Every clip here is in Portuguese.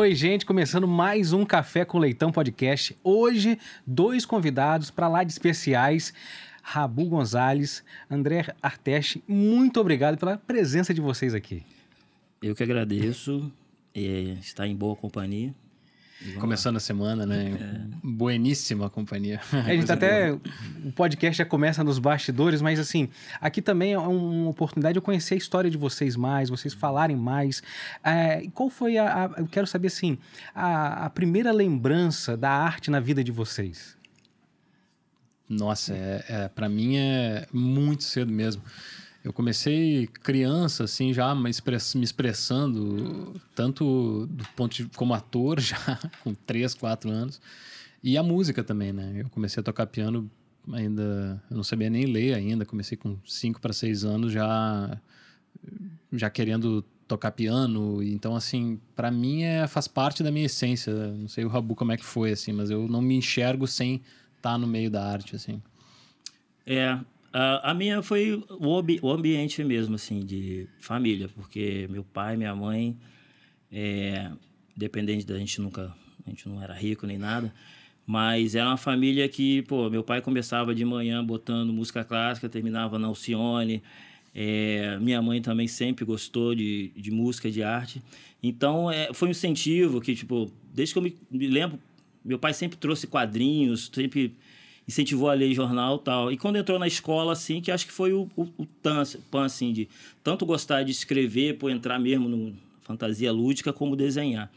Oi, gente, começando mais um Café com Leitão podcast. Hoje, dois convidados para lá de especiais. Rabu Gonzalez, André Arteste, muito obrigado pela presença de vocês aqui. Eu que agradeço é, estar em boa companhia. Começando a semana, né? É. Bueníssima companhia. É, a gente tá até. O podcast já começa nos bastidores, mas assim, aqui também é uma oportunidade de eu conhecer a história de vocês mais, vocês falarem mais. É, qual foi a, a, Eu quero saber, assim, a, a, primeira lembrança da arte na vida de vocês? Nossa, é, é para mim é muito cedo mesmo. Eu comecei criança, assim, já me, express, me expressando, tanto do ponto de, como ator, já com 3, 4 anos, e a música também, né? Eu comecei a tocar piano ainda, eu não sabia nem ler ainda, comecei com 5 para 6 anos já, já querendo tocar piano, então, assim, para mim é, faz parte da minha essência. Não sei o Rabu como é que foi, assim, mas eu não me enxergo sem estar tá no meio da arte, assim. É, a, minha foi o, o ambiente mesmo, assim, de família, porque meu pai, minha mãe, é, dependente da gente nunca, a gente não era rico nem nada, mas era uma família que, pô, meu pai começava de manhã botando música clássica, terminava na Alcione, é, minha mãe também sempre gostou de, de música, de arte. Então, é, foi um incentivo que, tipo, desde que eu me, me lembro, meu pai sempre trouxe quadrinhos, sempre incentivou a ler jornal tal. E quando entrou na escola, assim, que acho que foi o, o, o tan, pan, assim, de tanto gostar de escrever, por entrar mesmo no fantasia lúdica, como desenhar.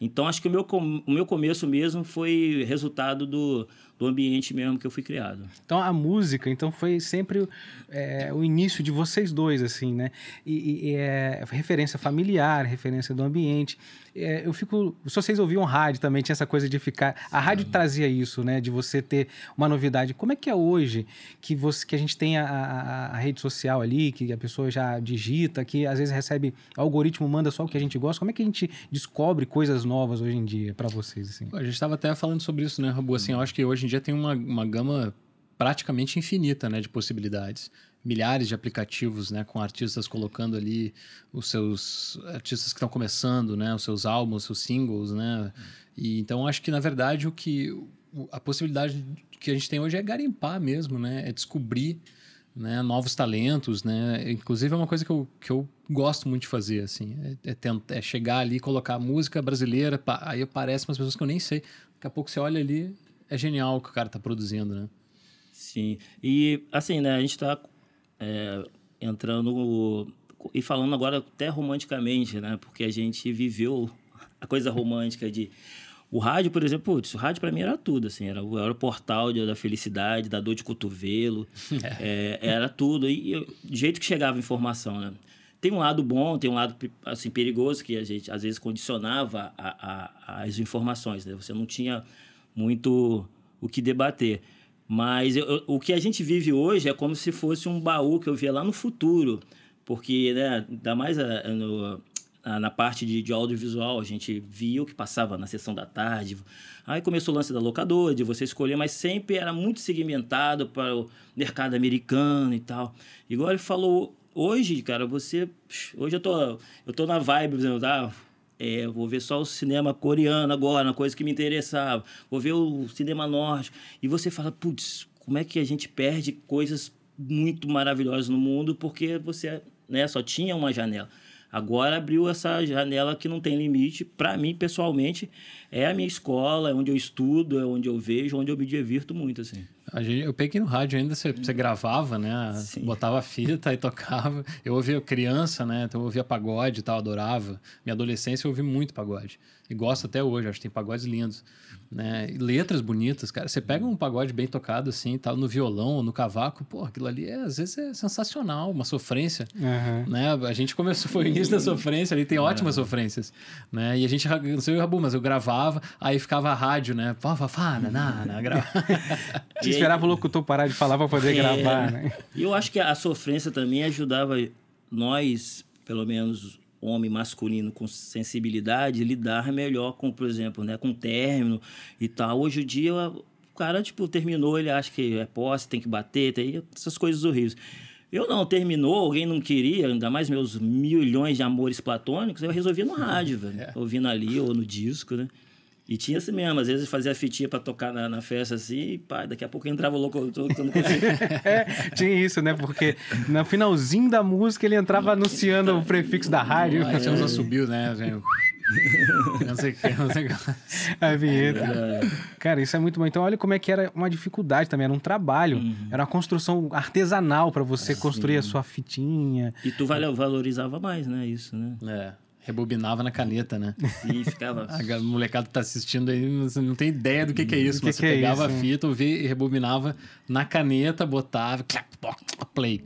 Então, acho que o meu, o meu começo mesmo foi resultado do, do ambiente mesmo que eu fui criado. Então a música, então foi sempre é, o início de vocês dois, assim, né? E, e é referência familiar, referência do ambiente. É, eu fico. Se vocês ouviam rádio também, tinha essa coisa de ficar. A rádio trazia isso, né? De você ter uma novidade. Como é que é hoje que, você, que a gente tem a, a, a rede social ali, que a pessoa já digita, que às vezes recebe. O algoritmo manda só o que a gente gosta. Como é que a gente descobre coisas novas hoje em dia para vocês? Assim? A gente estava até falando sobre isso, né, Rabu? Assim, eu acho que hoje em dia tem uma, uma gama praticamente infinita né, de possibilidades milhares de aplicativos, né, com artistas colocando ali os seus artistas que estão começando, né, os seus álbuns, os seus singles, né? E então acho que na verdade o que a possibilidade que a gente tem hoje é garimpar mesmo, né? É descobrir né, novos talentos, né? Inclusive é uma coisa que eu, que eu gosto muito de fazer, assim, é, é, tentar, é chegar ali, colocar música brasileira, pá, aí aparecem umas pessoas que eu nem sei. Daqui a pouco você olha ali, é genial o que o cara está produzindo, né? Sim. E assim, né, a gente está é, entrando e falando agora até romanticamente, né? Porque a gente viveu a coisa romântica de o rádio, por exemplo, putz, o rádio para mim era tudo, assim, era, era o portal de, da felicidade, da dor de cotovelo, é. É, era tudo. E, e do jeito que chegava a informação, né? Tem um lado bom, tem um lado assim perigoso que a gente às vezes condicionava a, a, as informações, né? Você não tinha muito o que debater. Mas eu, o que a gente vive hoje é como se fosse um baú que eu via lá no futuro. Porque, né, ainda mais a, a, no, a, na parte de, de, audiovisual, a gente via o que passava na sessão da tarde. Aí começou o lance da locadora, de você escolher, mas sempre era muito segmentado para o mercado americano e tal. Igual ele falou, hoje, cara, você. Hoje eu tô, eu tô na vibe, tá? É, vou ver só o cinema coreano agora, uma coisa que me interessava. Vou ver o cinema norte. E você fala, putz, como é que a gente perde coisas muito maravilhosas no mundo porque você né, só tinha uma janela. Agora abriu essa janela que não tem limite. Para mim, pessoalmente, é a minha escola, é onde eu estudo, é onde eu vejo, onde eu me divirto muito, assim. Gente, eu peguei no rádio ainda, você, você gravava, né? Sim. Botava fita e tocava. Eu ouvia criança, né? Então eu ouvia pagode e tal, adorava. Minha adolescência eu ouvi muito pagode. E gosto até hoje, acho que tem pagodes lindos né? letras bonitas, cara. Você pega um pagode bem tocado assim, tal, no violão, no cavaco, pô, aquilo ali é, às vezes é sensacional, uma sofrência, uhum. né? A gente começou, foi o início da sofrência, ali tem ótimas sofrências, né? E a gente, não sei o Rabu, mas eu gravava, aí ficava a rádio, né? Pá, pá, pá, na, na, grava. Você esperava o locutor parar de falar para poder é, gravar, né? E eu acho que a sofrência também ajudava nós, pelo menos homem masculino com sensibilidade lidar melhor com, por exemplo, né, com término e tal. Hoje em dia, o cara, tipo, terminou, ele acha que é posse, tem que bater, tem essas coisas horríveis. Eu não, terminou, alguém não queria, ainda mais meus milhões de amores platônicos, eu resolvia no rádio, velho. É. Ouvindo ali ou no disco, né? E tinha assim mesmo, às vezes fazia a fitinha pra tocar na, na festa assim, e pá, daqui a pouco entrava o locutor que eu não conseguia. É, tinha isso, né? Porque no finalzinho da música ele entrava anunciando o prefixo da rádio, Aí tinha uns assobios, né? gente? Não sei o que, não sei o que. a vinheta. Cara, isso é muito bom. Então, olha como é que era uma dificuldade também. Era um trabalho, era uma construção artesanal para você construir a sua fitinha. E tu valorizava mais, né? Isso, né? É, rebobinava na caneta, né? E ficava. A molecada que tá assistindo aí, você não tem ideia do que, que é isso. que mas que é você pegava isso, a fita, ouvia e rebobinava na caneta, botava, clap, play.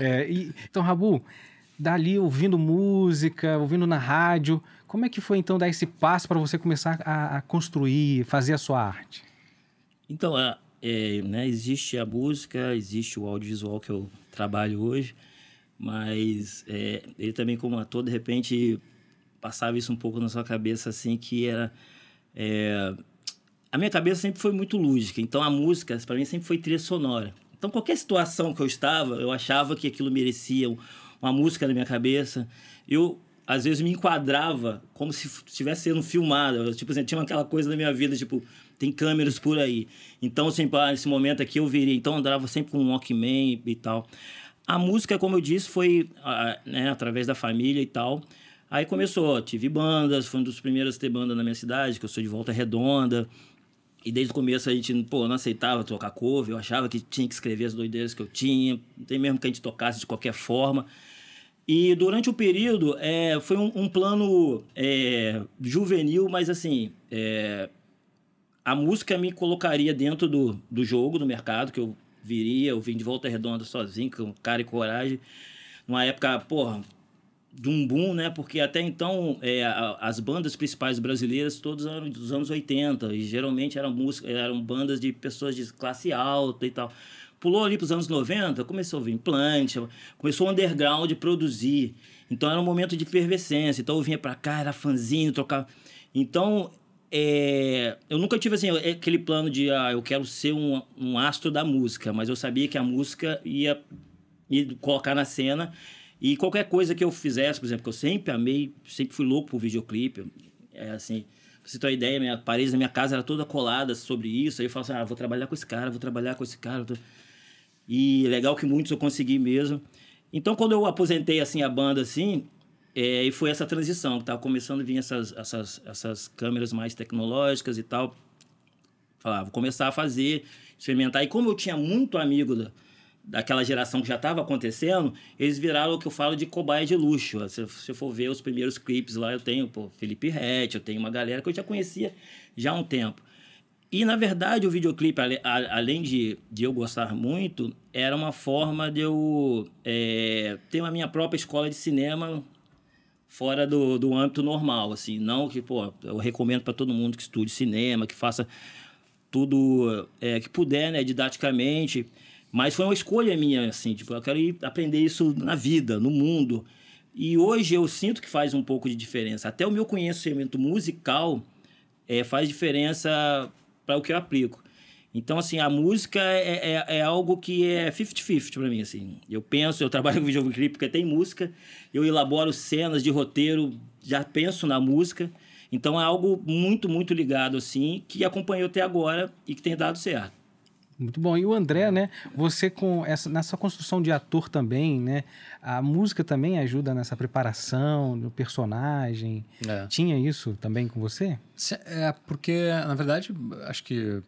É, e- então, Rabu, dali ouvindo música, ouvindo na rádio, como é que foi então dar esse passo para você começar a, a construir, fazer a sua arte? Então, é, é, né, existe a música, existe o audiovisual que eu trabalho hoje, mas é, ele também, como ator, de repente passava isso um pouco na sua cabeça, assim, que era. é, a minha cabeça sempre foi muito lúdica, então a música, para mim, sempre foi trilha sonora. Então, qualquer situação que eu estava, eu achava que aquilo merecia um- uma música na minha cabeça. Eu, às vezes, me enquadrava como se estivesse sendo filmado. Eu, tipo assim, tinha aquela coisa na minha vida, tipo, tem câmeras por aí. Então, sempre, ah, nesse momento aqui eu viria. Então, eu andava sempre com um Walkman e tal. A música, como eu disse, foi ah, né, através da família e tal. Aí começou, tive bandas, foi um dos primeiros a ter banda na minha cidade, que eu sou de Volta Redonda. E desde o começo a gente, pô, não aceitava tocar cover, eu achava que tinha que escrever as doideiras que eu tinha, tem mesmo que a gente tocasse de qualquer forma. E durante o período, é, foi um, um plano é, juvenil, mas assim, é, a música me colocaria dentro do, do jogo, do mercado, que eu viria, eu vim de volta redonda sozinho, com cara e coragem. Numa época, porra, de um boom, né? Porque até então é, as bandas principais brasileiras todas eram dos anos 80 e geralmente eram música, eram bandas de pessoas de classe alta e tal. Pulou ali para os anos 90, começou a ouvir implante, começou o underground produzir. Então era um momento de efervescência. Então eu vinha para cá, era fanzinho, trocava. Então é, eu nunca tive assim aquele plano de ah, eu quero ser um, um astro da música, mas eu sabia que a música ia me colocar na cena e qualquer coisa que eu fizesse, por exemplo, que eu sempre amei, sempre fui louco por videoclipe, é assim, pra você ter uma ideia, minha parede da minha casa era toda colada sobre isso, aí eu falo assim, ah, vou trabalhar com esse cara, vou trabalhar com esse cara, e legal que muitos eu consegui mesmo. Então, quando eu aposentei, assim, a banda, assim, é, e foi essa transição, que tava começando a vir essas, essas, essas câmeras mais tecnológicas e tal, falar, vou começar a fazer, experimentar. E como eu tinha muito amigo da, daquela geração que já estava acontecendo, eles viraram o que eu falo de cobaia de luxo. Se você for ver os primeiros clipes lá, eu tenho pô, Felipe Rett, eu tenho uma galera que eu já conhecia já há um tempo. E, na verdade, o videoclipe, além de, de eu gostar muito, era uma forma de eu é, ter a minha própria escola de cinema fora do, do âmbito normal, assim. Não que, pô, eu recomendo para todo mundo que estude cinema, que faça tudo é, que puder, né, didaticamente. Mas foi uma escolha minha, assim, tipo, eu quero ir aprender isso na vida, no mundo. E hoje eu sinto que faz um pouco de diferença. Até o meu conhecimento musical é, faz diferença para o que eu aplico. Então, assim, a música é, é, é algo que é 50-50 para mim, assim. Eu penso, eu trabalho com videoclipe porque tem música, eu elaboro cenas de roteiro, já penso na música. Então, é algo muito, muito ligado, assim, que acompanhou até agora e que tem dado certo. Muito bom. E o André, né? Você com essa nessa construção de ator também, né? A música também ajuda nessa preparação do personagem. É. Tinha isso também com você? É porque, na verdade, acho que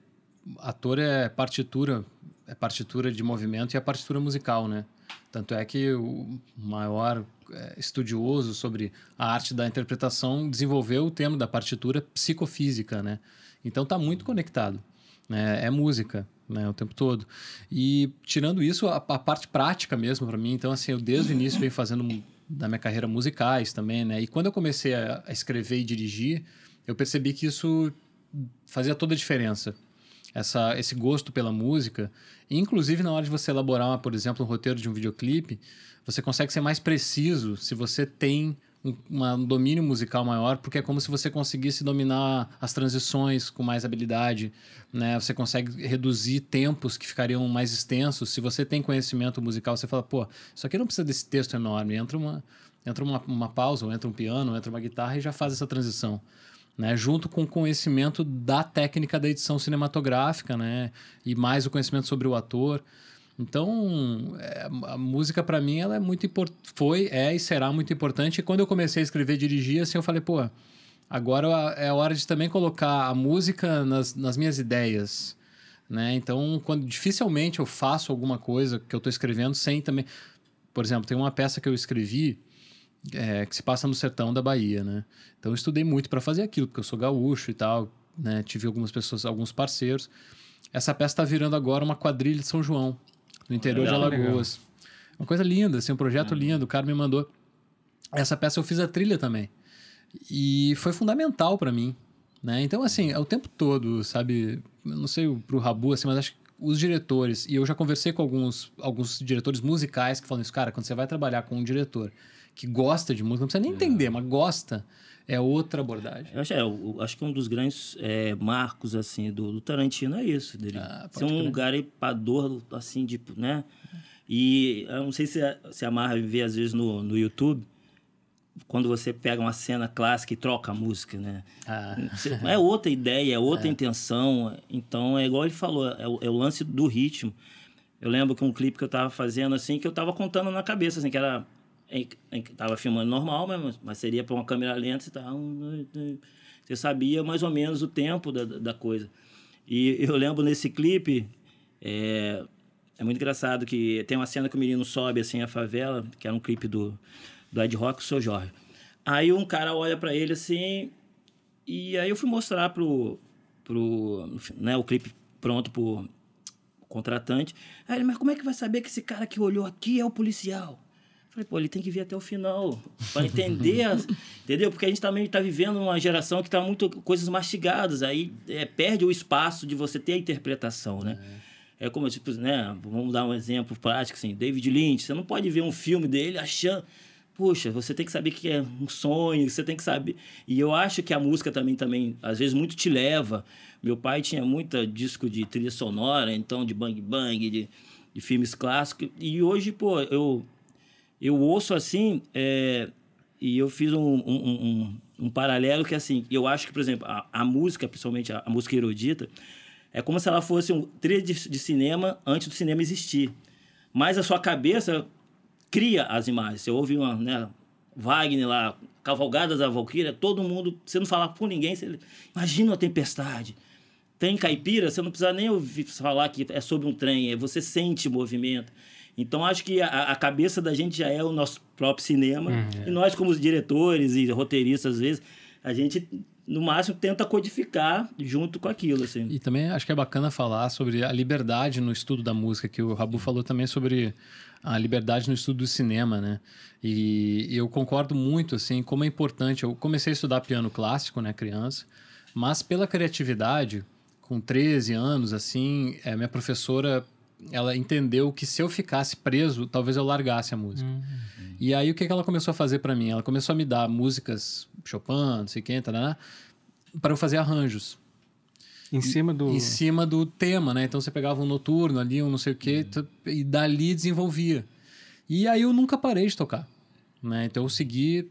ator é partitura, é partitura de movimento e é partitura musical, né? Tanto é que o maior é, estudioso sobre a arte da interpretação desenvolveu o termo da partitura psicofísica, né? Então tá muito conectado, né? É música, né? O tempo todo. E tirando isso, a, a parte prática mesmo para mim, então assim, eu desde o início venho fazendo da minha carreira musicais também, né? E quando eu comecei a escrever e dirigir, eu percebi que isso fazia toda a diferença. Essa, esse gosto pela música, inclusive na hora de você elaborar, por exemplo, um roteiro de um videoclipe, você consegue ser mais preciso se você tem um, uma- um domínio musical maior, porque é como se você conseguisse dominar as transições com mais habilidade, né? Você consegue reduzir tempos que ficariam mais extensos. Se você tem conhecimento musical, você fala, pô, isso aqui não precisa desse texto enorme. Entra uma, entra uma, uma pausa, ou entra um piano, ou entra uma guitarra e já faz essa transição. Né, junto com o conhecimento da técnica da edição cinematográfica, né, e mais o conhecimento sobre o ator. Então, é, a música para mim ela é muito foi, é e será muito importante. E quando eu comecei a escrever dirigir, assim, eu falei, pô, agora é hora de também colocar a música nas, nas minhas ideias, né? Então, quando dificilmente eu faço alguma coisa que eu estou escrevendo sem também, por exemplo, tem uma peça que eu escrevi é, que se passa no sertão da Bahia, né? Então eu estudei muito para fazer aquilo, porque eu sou gaúcho e tal, né? Tive algumas pessoas, alguns parceiros. Essa peça está virando agora uma quadrilha de São João, no interior Legal, de Alagoas. Uma coisa linda, assim, um projeto lindo. O cara me mandou. Essa peça eu fiz a trilha também. E foi fundamental para mim, né? Então, assim, é o tempo todo, sabe? Eu não sei pro Rabu, assim, mas acho que os diretores, e eu já conversei com alguns, alguns diretores musicais que falam isso, cara, quando você vai trabalhar com um diretor que gosta de música, não precisa nem entender, mas gosta, é outra abordagem. Eu acho, é, eu acho que um dos grandes é, marcos assim do, do Tarantino é isso, dele Ah, ser um crer. garipador assim de, né? E eu não sei se se a Marra vê às vezes no, no YouTube quando você pega uma cena clássica e troca a música, né? Ah, É outra ideia, é outra intenção. Então, é igual ele falou, é o, é o lance do ritmo. Eu lembro que um clipe que eu tava fazendo, assim, que eu tava contando na cabeça, assim, que era... em- em- Tava filmando normal, mas, mas seria para uma câmera lenta dois, três. Você sabia mais ou menos o tempo da da coisa. E eu lembro nesse clipe, é, é muito engraçado que tem uma cena que o menino sobe, assim, a favela, que era um clipe do, do Ed Rock, o Seu Jorge. Aí um cara olha para ele, assim, e aí eu fui mostrar pro, pro né, o clipe pronto pro contratante. Aí ele, mas como é que vai saber que esse cara que olhou aqui é o policial? Falei, pô, ele tem que vir até o final para entender, as- entendeu? Porque a gente também está vivendo uma geração que está muito coisas mastigadas, aí é, perde o espaço de você ter a interpretação, né? É como, tipo, né? Vamos dar um exemplo prático, assim, David Lynch. Você não pode ver um filme dele achando... Puxa, você tem que saber que é um sonho, você tem que saber... E eu acho que a música também, também às vezes, muito te leva. Meu pai tinha muita disco de trilha sonora, então, de bang bang, de, de filmes clássicos. E hoje, pô, eu eu ouço assim, é, e eu fiz um, um, um- um- paralelo que, assim, eu acho que, por exemplo, a, a música, principalmente a, a música erudita, é como se ela fosse um trilha de, de cinema antes do cinema existir. Mas a sua cabeça cria as imagens. Você ouve uma, né, Wagner lá, Cavalgadas da Valquíria, todo mundo, você não fala com ninguém, você imagina uma tempestade. Tem caipira, você não precisa nem ouvir falar que é sobre um trem, é você sente o movimento. Então, acho que a, a cabeça da gente já é o nosso próprio cinema. E nós, como diretores e roteiristas, às vezes, a gente, no máximo, tenta codificar junto com aquilo, assim. E também acho que é bacana falar sobre a liberdade no estudo da música, que o Rabu falou também sobre a liberdade no estudo do cinema, né? E eu concordo muito, assim, como é importante. Eu comecei a estudar piano clássico, né, criança, mas pela criatividade, com 13 anos, assim, é, minha professora, ela entendeu que se eu ficasse preso, talvez eu largasse a música. E aí o que, que ela começou a fazer para mim? Ela começou a me dar músicas Chopin, não sei quem, tá, para eu fazer arranjos Em cima do. em cima do tema, né? Então você pegava um noturno ali, um não sei o quê, tu- e dali desenvolvia. E aí eu nunca parei de tocar, né? Então eu segui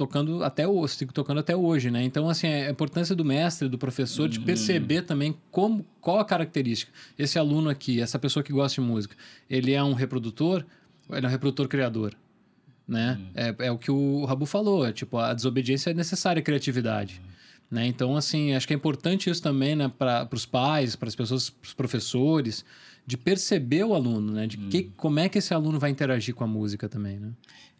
tocando até hoje, sigo tocando até hoje, né? Então assim, a importância do mestre, do professor, de perceber também como qual a característica. Esse aluno aqui, essa pessoa que gosta de música, ele é um reprodutor ou ele é um reprodutor criador? Né? É, é o que o Rabu falou, é, tipo, a desobediência é necessária à criatividade. Né? Então, assim, acho que é importante isso também né, para os pais, para as pessoas, para os professores, de perceber o aluno, né? De que, como é que esse aluno vai interagir com a música também, né?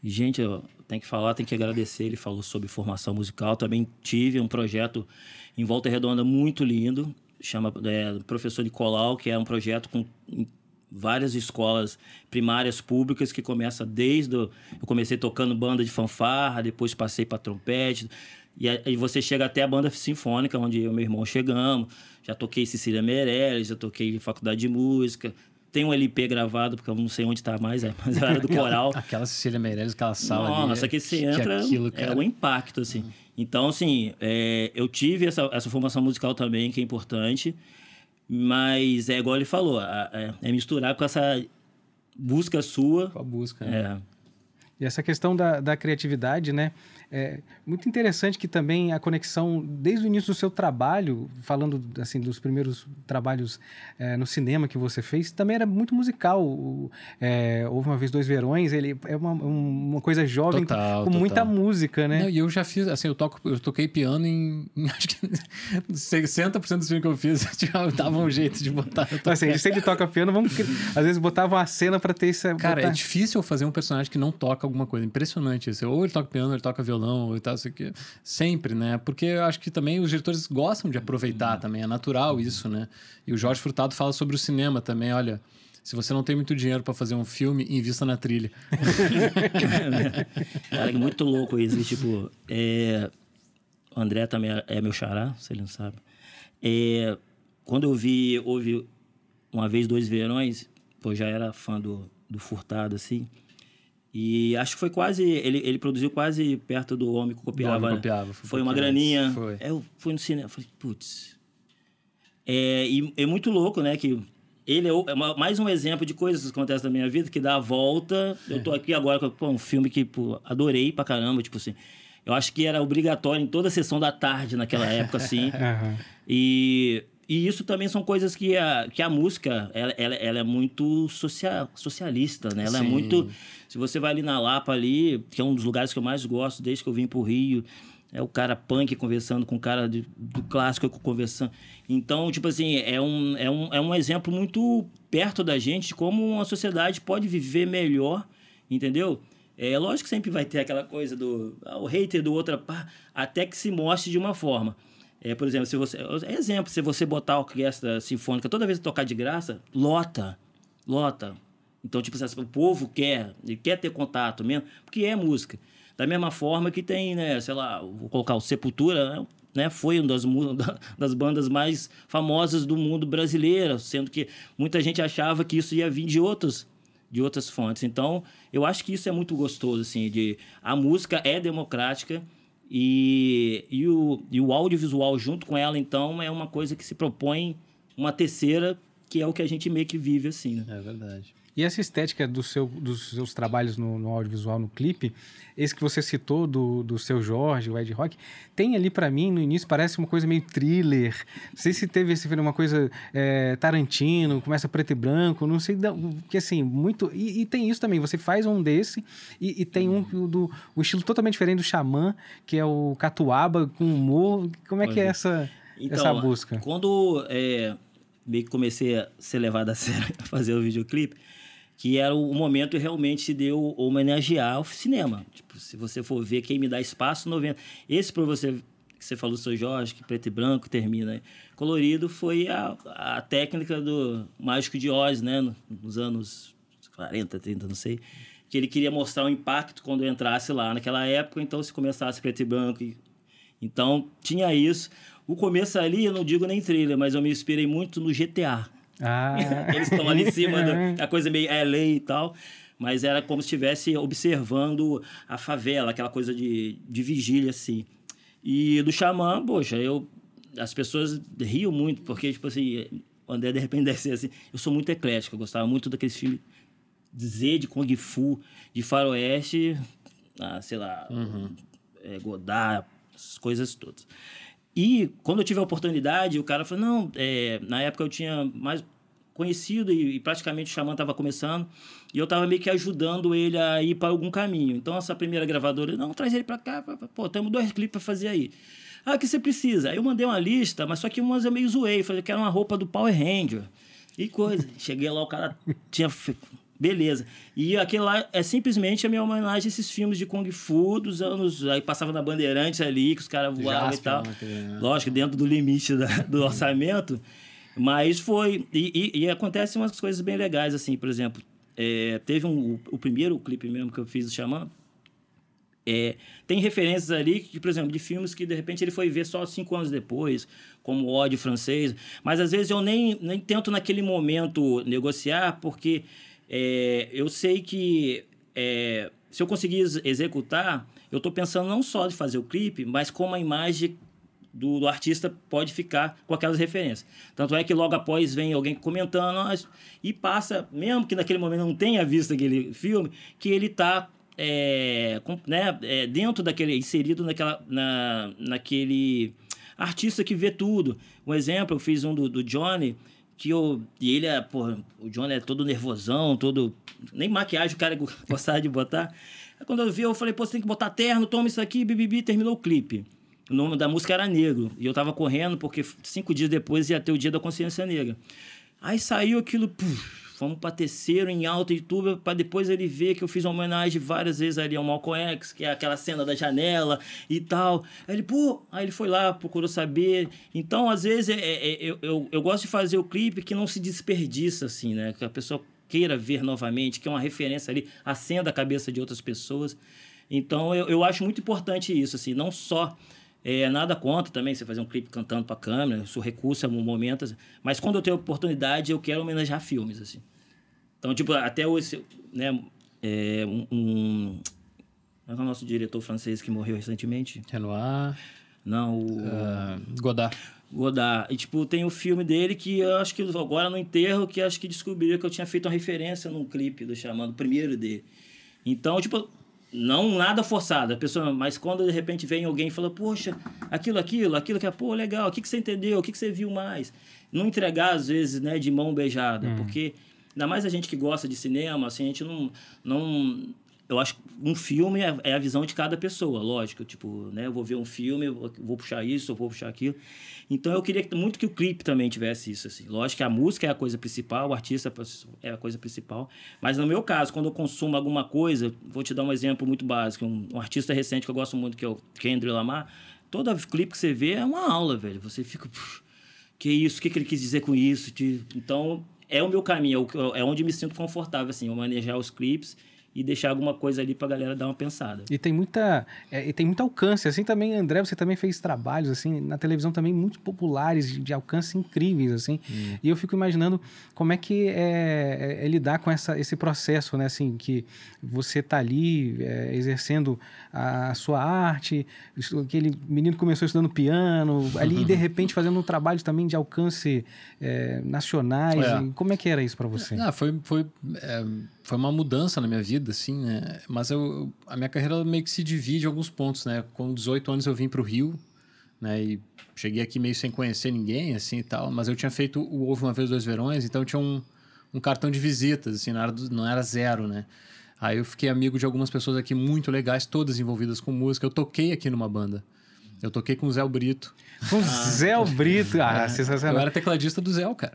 Gente, eu tenho que falar, tenho que agradecer. Ele falou sobre formação musical. Também tive um projeto em Volta Redonda muito lindo, chama é, Professor Nicolau, que é um projeto com várias escolas primárias públicas que começa desde o, eu comecei tocando banda de fanfarra, depois passei para trompete e aí você chega até a banda sinfônica onde eu e meu irmão chegamos. Já toquei Cecília Meirelles, já toquei faculdade de música, tem um LP gravado, porque eu não sei onde está mais, é, mas era do coral. Aquela Cecília Meirelles, aquela sala ali. Nossa, que você entra, aquilo, é um impacto, assim. Uhum. Então, assim, é, eu tive essa, essa formação musical também, que é importante, mas é igual ele falou, é, é misturar com essa busca sua. Com a busca, né? É. E essa questão da, da criatividade, né? É muito interessante que também a conexão, desde o início do seu trabalho, falando assim dos primeiros trabalhos é, no cinema que você fez, também era muito musical. O, é, houve uma vez dois verões, ele é uma, uma coisa jovem total, com total. muita música, né? e eu já fiz, assim, eu, toco, eu toquei piano em, em acho que 60% dos filmes que eu fiz, já dava um jeito de botar. Então, assim, se ele toca piano, vamos às vezes botava uma cena para ter essa. Cara, botar... é difícil fazer um personagem que não toca alguma coisa. Impressionante isso. Ou ele toca piano, ou ele toca violão, ou tal, isso aqui. Sempre, né? Porque eu acho que também os diretores gostam de aproveitar também. É natural isso, né? E o Jorge Furtado fala sobre o cinema também. Olha, se você não tem muito dinheiro para fazer um filme, invista na trilha. Cara, é muito louco isso. Tipo, é... o André também é meu xará, se ele não sabe. É... Quando eu vi, houve uma vez, dois verões, pô, já era fã do, do Furtado, assim. E acho que foi quase. Ele, ele produziu quase perto do Homem que Copiava. Homem né? copiava foi, foi uma graninha. Foi. Eu fui no cinema, falei, putz. É, e é muito louco, né? Que ele é, é mais um exemplo de coisas que acontecem na minha vida, que dá a volta. Eu tô aqui agora com um filme que pô, adorei pra caramba, tipo assim. Eu acho que era obrigatório em toda a sessão da tarde naquela época, assim. Uhum. E, e isso também são coisas que a, que a música, ela, ela, ela é muito social, socialista, né? Ela Sim. é muito... Se você vai ali na Lapa ali, que é um dos lugares que eu mais gosto desde que eu vim pro Rio, é o cara punk conversando com o cara de, do clássico conversando. Então, tipo assim, é um, é, um, é um exemplo muito perto da gente de como uma sociedade pode viver melhor, entendeu? É lógico que sempre vai ter aquela coisa do ah, o hater do outro, pá, até que se mostre de uma forma. É, por exemplo, se você. Exemplo, se você botar a orquestra sinfônica toda vez que tocar de graça, lota. Lota. Então, tipo, assim, o povo quer, ele quer ter contato mesmo, porque é música. Da mesma forma que tem, né, sei lá, vou colocar o Sepultura, né, foi uma das, das bandas mais famosas do mundo brasileiro, sendo que muita gente achava que isso ia vir de outros de outras fontes. Então, eu acho que isso é muito gostoso, assim, de a música é democrática e, e, o, e o audiovisual junto com ela, então, é uma coisa que se propõe uma terceira, que é o que a gente meio que vive, assim, né? É verdade. E essa estética do seu, dos seus trabalhos no, no audiovisual, no clipe, esse que você citou do, do seu Jorge, o Ed Rock, tem ali para mim, no início, parece uma coisa meio thriller. Não sei se teve esse uma coisa é, Tarantino, começa preto e branco, não sei, que assim, muito. E, e, tem isso também, você faz um desse e, e tem um do um estilo totalmente diferente do Xamã, que é o Catuaba com humor. Como é que é essa, então, essa busca? Quando é, meio que comecei a ser levado a sério a fazer o videoclipe que era o momento realmente se deu homenagear o cinema. Tipo, se você for ver quem me dá espaço, 90. Esse para você que você falou, seu Jorge, que preto e branco termina colorido, foi a, a técnica do Mágico de Oz, né, nos anos 40, 30, não sei, que ele queria mostrar o impacto quando entrasse lá naquela época, então se começasse preto e branco, então tinha isso. O começo ali, eu não digo nem trilha, mas eu me inspirei muito no GTA. Ah. Eles estão ali em cima da coisa meio LA e tal. Mas era como se estivesse observando a favela, aquela coisa de, de vigília, assim. E do Xamã, poxa, eu... As pessoas riam muito, porque, tipo assim... O André, de repente, deve ser assim... Eu sou muito eclético, eu gostava muito daqueles filmes de Z, de Kung Fu, de faroeste... Ah, sei lá... Uhum. É, Godard, essas coisas todas. E quando eu tive a oportunidade, o cara falou: não, é, na época eu tinha mais conhecido e, e praticamente o Xamã estava começando, e eu estava meio que ajudando ele a ir para algum caminho. Então, essa primeira gravadora, não, traz ele para cá, pô, temos dois clipes para fazer aí. Ah, o que você precisa? Aí eu mandei uma lista, mas só que umas eu meio zoei, falei que era uma roupa do Power Ranger. E coisa. Cheguei lá, o cara tinha Beleza. E aquele lá é simplesmente a minha homenagem a esses filmes de Kung Fu dos anos. Aí passava na Bandeirantes ali, que os caras voavam e tal. Né? Lógico, dentro do limite da, do orçamento. Mas foi. E, e, e acontecem umas coisas bem legais, assim, por exemplo. É, teve um, o, o, primeiro clipe mesmo que eu fiz do Xamã. é, tem referências ali, que, por exemplo, de filmes que de repente ele foi ver só cinco anos depois, como o ódio francês. Mas às vezes eu nem, nem tento naquele momento negociar, porque é, eu sei que é, se eu conseguir executar, eu estou pensando não só de fazer o clipe, mas como a imagem do, do, artista pode ficar com aquelas referências. Tanto é que logo após vem alguém comentando e passa, mesmo que naquele momento não tenha visto aquele filme, que ele está é, né, é, dentro daquele, inserido naquela, na, naquele artista que vê tudo. Um exemplo, eu fiz um do, do Johnny, que eu, e ele é, porra, o Johnny é todo nervosão, todo, nem maquiagem o cara gostava de botar. Aí quando eu vi, eu falei, pô, você tem que botar terno, toma isso aqui, bibibi, terminou o clipe. O nome da música era Negro. E eu tava correndo porque cinco dias depois ia ter o Dia da Consciência Negra. Aí saiu aquilo, puf, Fomos para terceiro em alta YouTube, para depois ele ver que eu fiz uma homenagem várias vezes ali ao Malcolm X, que é aquela cena da janela e tal. Aí ele, pô, aí ele foi lá, procurou saber. Então, às vezes, é, é, é, eu, eu, eu gosto de fazer o clipe que não se desperdiça, assim, né? Que a pessoa queira ver novamente, que é uma referência ali, acenda a cabeça de outras pessoas. Então, eu, eu acho muito importante isso, assim, não só é, nada contra também você fazer um clipe cantando para câmera, isso recurso é um momento, mas quando eu tenho oportunidade, eu quero homenagear filmes, assim. Então, tipo, até esse, né, é, um, um é o nosso diretor francês que morreu recentemente? Renoir. Não, o... Uh, Godard. Godard. E, tipo, tem o filme dele que eu acho que agora no enterro, que acho que descobriu que eu tinha feito uma referência num clipe do chamado primeiro dele. Então, tipo, não nada forçado, a pessoa, mas quando de repente vem alguém e fala, poxa, aquilo, aquilo, aquilo que é, pô, legal, o que, que você entendeu, o que, que você viu mais? Não entregar, às vezes, né, de mão beijada, hum. porque ainda mais a gente que gosta de cinema, assim, a gente não, não eu acho que um filme é, é, a visão de cada pessoa, lógico. Tipo, né? Eu vou ver um filme, vou puxar isso, vou puxar aquilo. Então eu queria muito que o clipe também tivesse isso, assim. Lógico que a música é a coisa principal, o artista é a coisa principal. Mas no meu caso, quando eu consumo alguma coisa, vou te dar um exemplo muito básico. Um, um artista recente que eu gosto muito, que é o Kendrick Lamar. Todo clipe que você vê é uma aula, velho. Você fica. Que isso? O que, que ele quis dizer com isso? Então, é o meu caminho, é, é onde me sinto confortável, assim, eu manejar os clipes e deixar alguma coisa ali para a galera dar uma pensada. E tem muita é, e tem muito alcance, assim também, André, você também fez trabalhos assim na televisão também muito populares, de, de alcance incríveis, assim. Hum. E eu fico imaginando como é que é, é, é, lidar com essa, esse processo, né, assim, que você tá ali é, exercendo a, sua arte, aquele menino começou estudando piano, ali de repente fazendo um trabalho também de alcance é, nacionais. É. Como é que era isso para você? Ah, foi foi foi uma mudança na minha vida, assim, né? Mas eu, a minha carreira meio que se divide em alguns pontos, né? Com 18 anos eu vim para o Rio, né? E cheguei aqui meio sem conhecer ninguém, assim, e tal. Mas eu tinha feito o Ovo Uma Vez Dois Verões, então tinha um, um cartão de visitas, assim, não era, não era zero, né? Aí eu fiquei amigo de algumas pessoas aqui muito legais, todas envolvidas com música. Eu toquei aqui numa banda. Eu toquei com o Zé Brito. Com o ah, Zé Brito? Ah, é. sensacional. Eu era tecladista do Zé, cara.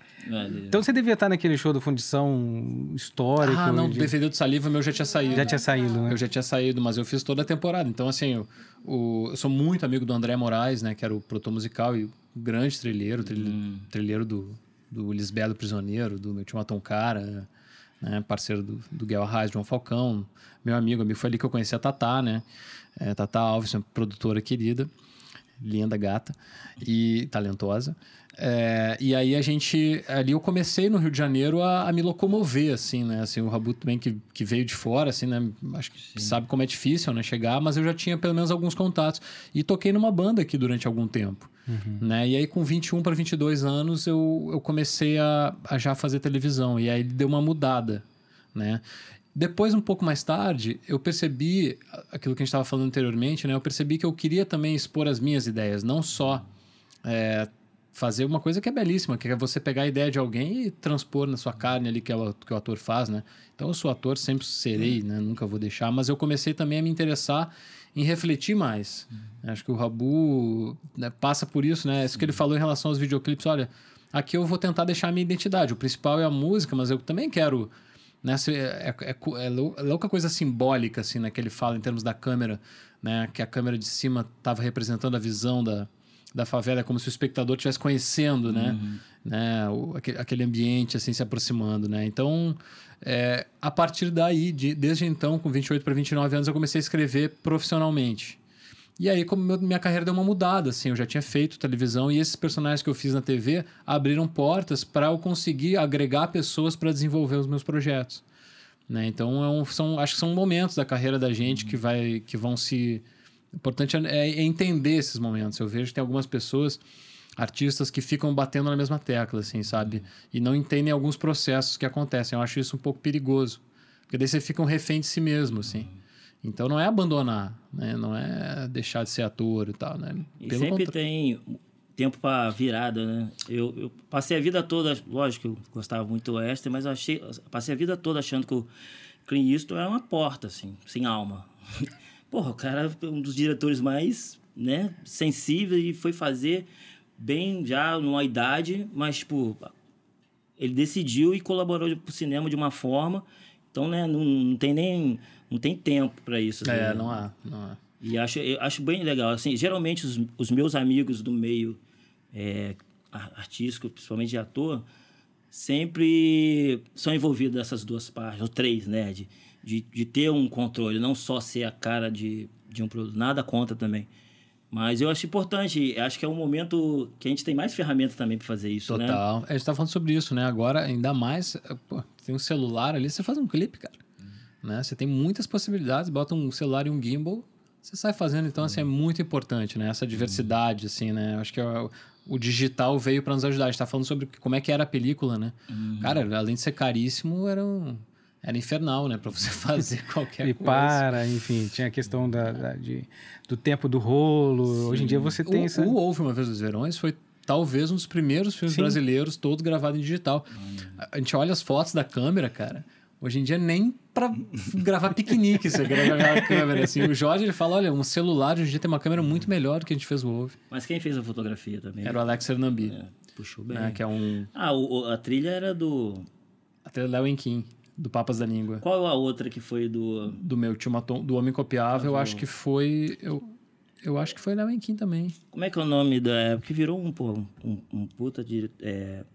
Então você devia estar naquele show do Fundição Histórico. Ah, não, de... DVD do Saliva meu já tinha saído. Já tinha saído, né? Eu já tinha saído, mas eu fiz toda a temporada. Então, assim, eu, o, eu sou muito amigo do André Moraes, né? Que era o produtor musical e grande trilheiro, trilheiro, hum. trilheiro do, do Lisbelo Prisioneiro, do meu tio Maton Cara, né? Parceiro do, do Guel Arraes, João Falcão. Meu amigo, amigo, foi ali que eu conheci a Tatá, né? É, Tatá Alves, uma produtora querida linda, gata e talentosa. É, e aí a gente, ali eu comecei no Rio de Janeiro a, a, me locomover, assim, né? Assim, o Rabu também que, que veio de fora, assim, né? Acho que Sim. sabe como é difícil, né? Chegar, mas eu já tinha pelo menos alguns contatos. E toquei numa banda aqui durante algum tempo, uhum. né? E aí com 21 para 22 anos eu, eu comecei a, a já fazer televisão. E aí deu uma mudada, né? Depois, um pouco mais tarde, eu percebi aquilo que a gente estava falando anteriormente, né? Eu percebi que eu queria também expor as minhas ideias, não só é, fazer uma coisa que é belíssima, que é você pegar a ideia de alguém e transpor na sua carne ali, que é o que o ator faz, né? Então, eu sou ator, sempre serei, né? Nunca vou deixar, mas eu comecei também a me interessar em refletir mais. Uhum. Acho que o Rabu né, passa por isso, né? Isso que ele falou em relação aos videoclipes, olha, aqui eu vou tentar deixar a minha identidade. O principal é a música, mas eu também quero né? É, é, é, louca coisa simbólica, assim, né? Que ele fala em termos da câmera, né? Que a câmera de cima estava representando a visão da, da favela, é como se o espectador estivesse conhecendo, né? Uhum. né? O, aquele, aquele ambiente, assim, se aproximando, né? Então, é, a partir daí, de, desde então, com 28 para 29 anos, eu comecei a escrever profissionalmente. E aí, como minha carreira deu uma mudada, assim, eu já tinha feito televisão e esses personagens que eu fiz na TV abriram portas para eu conseguir agregar pessoas para desenvolver os meus projetos. Né? Então, é um, são, acho que são momentos da carreira da gente que, vai, que vão se. O importante é, é entender esses momentos. Eu vejo que tem algumas pessoas, artistas, que ficam batendo na mesma tecla, assim, sabe? E não entendem alguns processos que acontecem. Eu acho isso um pouco perigoso. Porque daí você fica um refém de si mesmo, assim. Então não é abandonar, né? Não é deixar de ser ator e tal, né? E sempre tem tempo para virada, né? Eu, eu, passei a vida toda, lógico que eu gostava muito do Western, mas eu achei, passei a vida toda achando que o Clint Eastwood era uma porta, assim, sem alma. Porra, o cara é um dos diretores mais, né, sensíveis e foi fazer bem já numa idade, mas, tipo, ele decidiu e colaborou pro cinema de uma forma, então, né, não, não tem nem não tem tempo para isso. É, né? não há, não há. E acho, eu acho bem legal. Assim, geralmente, os, os meus amigos do meio é, artístico, principalmente de ator, sempre são envolvidos nessas duas partes, ou três, né? De, de, de ter um controle, não só ser a cara de, de um produto. Nada contra também. Mas eu acho importante, acho que é um momento que a gente tem mais ferramentas também para fazer isso, Total. né? Total. A gente tá falando sobre isso, né? Agora, ainda mais, pô, tem um celular ali, você faz um clipe, cara. Né? Você tem muitas possibilidades, bota um celular e um gimbal, você sai fazendo. Então, assim, é muito importante, né? Essa diversidade, assim, né? Eu acho que é o digital veio para nos ajudar. A gente tá falando sobre como é que era a película, né? Uhum. Cara, além de ser caríssimo, era um era infernal, né? Para você fazer qualquer e coisa. E para, enfim, tinha a questão da, da, de, do tempo do rolo. Sim. Hoje em dia você tem o, essa. O Houve uma vez dos Verões foi talvez um dos primeiros filmes Sim. brasileiros todos gravados em digital. Uhum. A gente olha as fotos da câmera, cara. Hoje em dia nem para gravar piquenique você grava a câmera. Assim. O Jorge ele fala, olha, um celular hoje em dia tem uma câmera muito melhor do que a gente fez o Wolf. Mas quem fez a fotografia também? Era o Alex Hernambi. É, puxou bem. Né, que é um... Ah, o, a trilha era do... A trilha da Wenkin, do Papas da Língua. Qual a outra que foi do... Do meu tio Maton, do Homem Copiável, ah, eu acho que foi... Eu, eu acho que foi da Wenkin também. Como é que é o nome da... É, porque virou um, um, um puta de... É,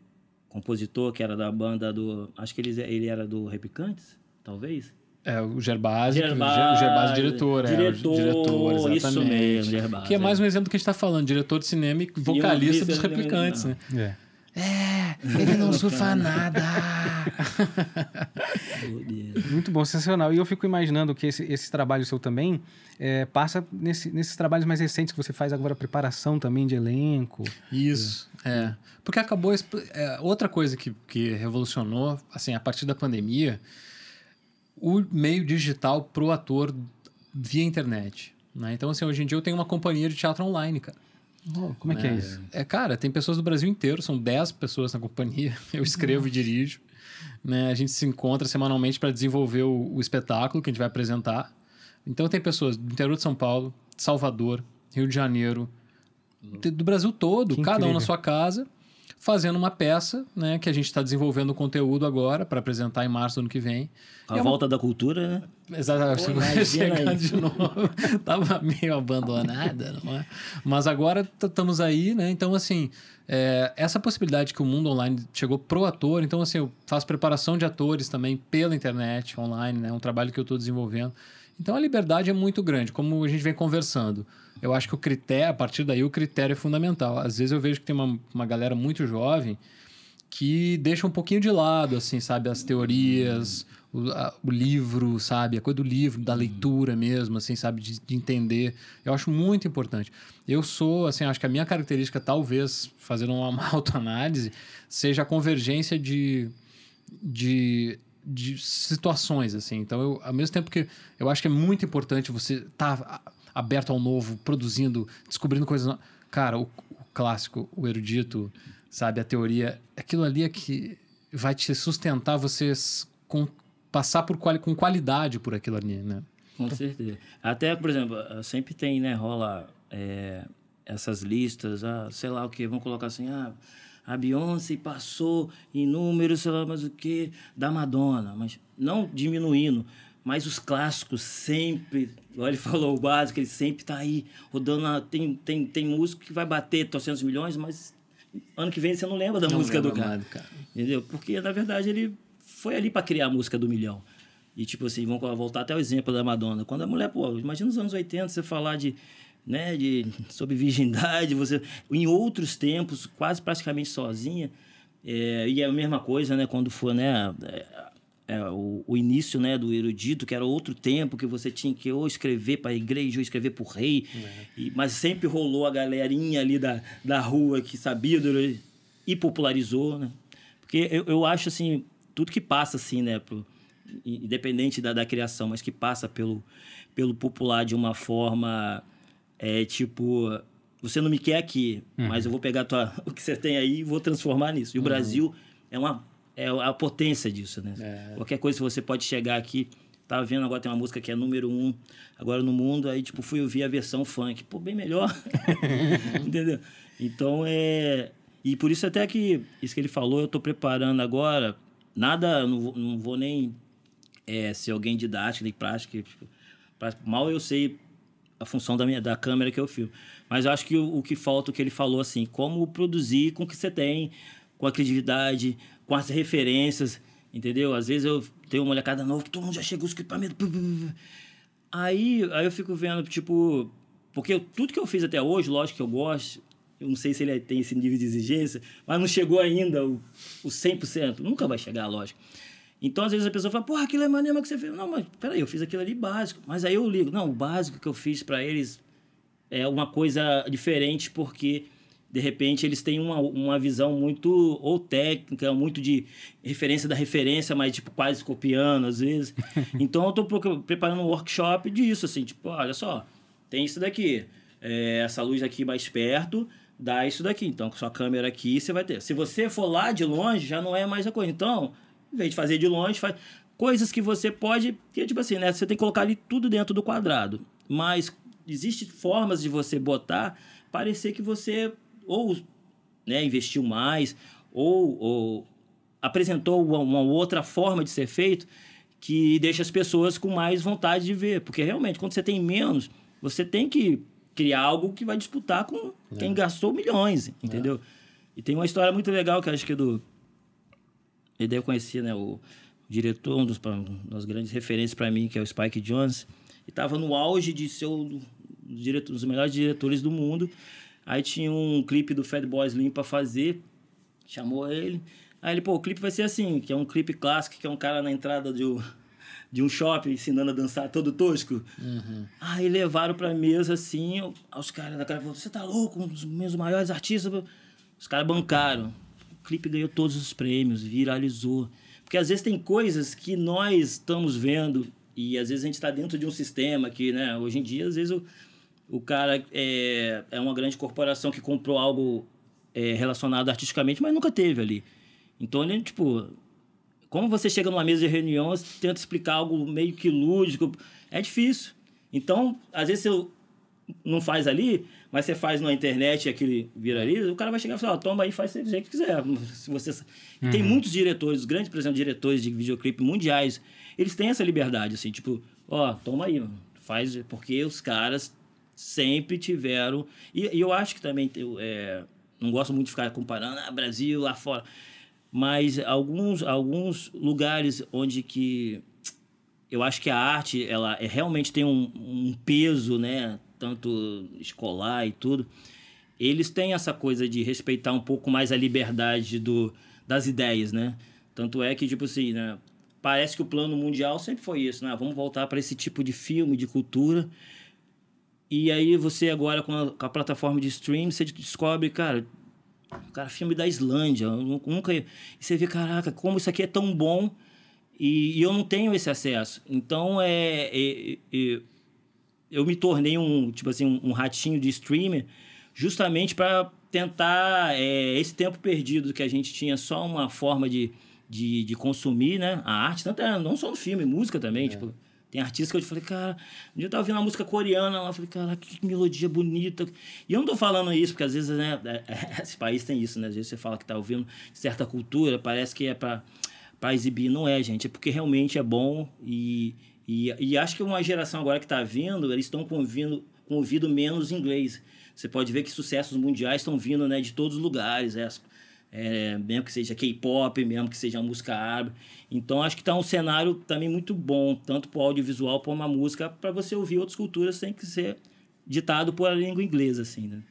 compositor que era da banda do... Acho que ele, ele era do Repicantes talvez? É, o Gerbasi, Gerbasi, o Gerbasi diretor, diretor, é, diretor, exatamente. Isso mesmo, Gerbasi, que é mais um exemplo do que a gente está falando, diretor de cinema e vocalista dos replicantes, né? É. É, ele não surfa nada. Muito bom, sensacional. E eu fico imaginando que esse, esse trabalho seu também é, passa nesse, nesses trabalhos mais recentes que você faz agora, preparação também de elenco. Isso, é. é. Porque acabou... É, outra coisa que, que revolucionou, assim, a partir da pandemia o meio digital pro ator via internet. Né? Então, assim, hoje em dia eu tenho uma companhia de teatro online, cara. Oh, como é que é, é isso? É, cara, tem pessoas do Brasil inteiro, são 10 pessoas na companhia. Eu escrevo e dirijo. Né? A gente se encontra semanalmente para desenvolver o, o, espetáculo que a gente vai apresentar. Então, tem pessoas do interior de São Paulo, Salvador, Rio de Janeiro, do Brasil todo, que cada incrível. um na sua casa fazendo uma peça, né, que a gente está desenvolvendo o conteúdo agora para apresentar em março do ano que vem. A é volta uma... da cultura, né? Exatamente. Chegando de novo. Tava meio abandonada, não é? Mas agora estamos aí, né? Então, assim, é, essa possibilidade que o mundo online chegou pro ator, então, assim, eu faço preparação de atores também pela internet, online, né? Um trabalho que eu estou desenvolvendo. Então, a liberdade é muito grande, como a gente vem conversando eu acho que o critério, a partir daí, o critério é fundamental. Às vezes eu vejo que tem uma, uma galera muito jovem que deixa um pouquinho de lado, assim, sabe, as teorias, o, a, o livro, sabe, a coisa do livro, da leitura mesmo, assim, sabe, de, de, entender. Eu acho muito importante. Eu sou, assim, acho que a minha característica, talvez, fazendo uma, autoanálise, seja a convergência de, de de situações assim. Então, eu, ao mesmo tempo que eu acho que é muito importante você estar tá aberto ao novo, produzindo, descobrindo coisas. Cara, o, o, clássico, o erudito, sabe, a teoria, aquilo ali é que vai te sustentar você com, passar por quali, com qualidade por aquilo ali, né? Com certeza. Até, por exemplo, sempre tem, né, rola é, essas listas, ah, sei lá o que, vamos colocar assim, ah, a Beyoncé passou em números, sei lá mais o que, da Madonna, mas não diminuindo, mas os clássicos sempre, igual ele falou, o básico, ele sempre tá aí rodando. Na, tem, tem, tem músico que vai bater 300 milhões, mas ano que vem você não lembra da Não música do lembro cara. cara. Entendeu? Porque, na verdade, ele foi ali para criar a música do milhão. E, tipo assim, vamos voltar até o exemplo da Madonna. Quando a mulher, pô, imagina nos anos 80 você falar de, né, de, sobre virgindade, você, em outros tempos, quase praticamente sozinha. É, e é a mesma coisa, né, quando for, né, é, é, o, o início, né, do erudito, que era outro tempo que você tinha que ou escrever para a igreja ou escrever para o rei. E, mas sempre rolou a galerinha ali da, da rua que sabia do, e popularizou, né? Porque eu, eu acho, assim, tudo que passa, assim, né, pro, independente da, da criação, mas que passa pelo, pelo popular de uma forma, é, tipo, você não me quer aqui, mas eu vou pegar tua, o que você tem aí e vou transformar nisso. E o Brasil é uma é a potência disso, né? É. Qualquer coisa que você pode chegar aqui, tava vendo agora tem uma música que é número um agora no mundo, aí tipo fui ouvir a versão funk, pô, bem melhor, entendeu? Então é e por isso até que isso que ele falou, eu tô preparando agora, nada, não vou, não vou nem é, ser alguém didático nem prático, tipo, pra- mal eu sei a função da minha da câmera que eu filmo. Mas eu acho que o, o que falta, o que ele falou assim, como produzir com o que você tem, com a criatividade, com as referências, entendeu? Às vezes eu tenho uma molecada nova que todo mundo já chegou os equipamentos. Aí, aí eu fico vendo, tipo, porque eu- tudo que eu fiz até hoje, lógico que eu gosto, eu não sei se ele tem esse nível de exigência, mas não chegou ainda o, o 100%. Nunca vai chegar, lógico. Então, às vezes a pessoa fala, porra, aquilo é maneiro que você fez. Não, mas peraí, eu fiz aquilo ali básico. Mas aí eu ligo, não, o básico que eu fiz para eles é uma coisa diferente porque de repente eles têm uma, uma visão muito ou técnica, muito de referência da referência, mas tipo quase copiando às vezes. Então eu tô procu- preparando um workshop disso assim, tipo, olha só, tem isso daqui, é, essa luz aqui mais perto, dá isso daqui. Então com sua câmera aqui você vai ter. Se você for lá de longe, já não é mais a coisa. Então, em vez de fazer de longe, faz coisas que você pode, que é tipo assim, né, você tem que colocar ali tudo dentro do quadrado. Mas existem formas de você botar parecer que você ou né, investiu mais ou, ou apresentou uma, uma outra forma de ser feito que deixa as pessoas com mais vontade de ver. Porque realmente, quando você tem menos, você tem que criar algo que vai disputar com quem gastou milhões, entendeu? E tem uma história muito legal que eu acho que é do. E daí eu conheci né, o diretor, um dos, das grandes referências para mim, que é o Spike Jones. E estava no auge de ser um dos diretor- um dos melhores diretores do mundo. Aí tinha um clipe do Fatboy Slim para fazer, chamou ele. Aí ele, pô, o clipe vai ser assim, que é um clipe clássico, que é um cara na entrada de um, de um shopping ensinando a dançar todo tosco. Aí levaram pra mesa assim, os caras da cara falaram, você tá louco, um dos meus maiores artistas. Os caras bancaram. O clipe ganhou todos os prêmios, viralizou. Porque às vezes tem coisas que nós estamos vendo e às vezes a gente está dentro de um sistema que, né, hoje em dia, às vezes o, o cara é, é uma grande corporação que comprou algo é, relacionado artisticamente, mas nunca teve ali. Então ele, tipo, como você chega numa mesa de reunião, você tenta explicar algo meio que lúdico, é difícil. Então, às vezes você não faz ali, mas você faz na internet e aquele viraliza, o cara vai chegar e falar, ó, toma aí, faz do jeito que quiser. Se você... Tem muitos diretores, os grandes, por exemplo, diretores de videoclipe mundiais, eles têm essa liberdade, assim, tipo, ó, toma aí, mano, faz, porque os caras sempre tiveram... E, e eu acho que também, é, não gosto muito de ficar comparando, ah, Brasil, lá fora, mas alguns, alguns lugares onde que eu acho que a arte ela é- realmente tem um, um peso, né, tanto escolar e tudo. Eles têm essa coisa de respeitar um pouco mais a liberdade do, das ideias, né? Tanto é que tipo assim, né, parece que o plano mundial sempre foi isso, né? Vamos voltar para esse tipo de filme, de cultura. E aí você agora com a, com a plataforma de stream, você descobre, cara, cara, filme da Islândia, nunca e você vê, caraca, como isso aqui é tão bom e, e eu não tenho esse acesso. Então é, é- é- eu me tornei um tipo assim um, um ratinho de streamer justamente para tentar é, esse tempo perdido que a gente tinha só uma forma de, de, de consumir, né? A arte, tanto é, não só no filme, música também, tipo. Tem artistas que eu falei, cara, um dia eu tava ouvindo uma música coreana lá, eu falei, cara, que melodia bonita. E eu não tô falando isso, porque às vezes, né, é- esse país tem isso, né? Às vezes você fala que tá ouvindo certa cultura, parece que é pra, pra exibir. Não é, gente, é porque realmente é bom e, E, e acho que uma geração agora que está vindo, eles estão convindo, com ouvido menos inglês. Você pode ver que sucessos mundiais estão vindo né, de todos os lugares, é, é, mesmo que seja K-pop, mesmo que seja música árabe. Então acho que está um cenário também muito bom, tanto para o audiovisual como a música, para você ouvir outras culturas sem que ser ditado por a língua inglesa, assim, né?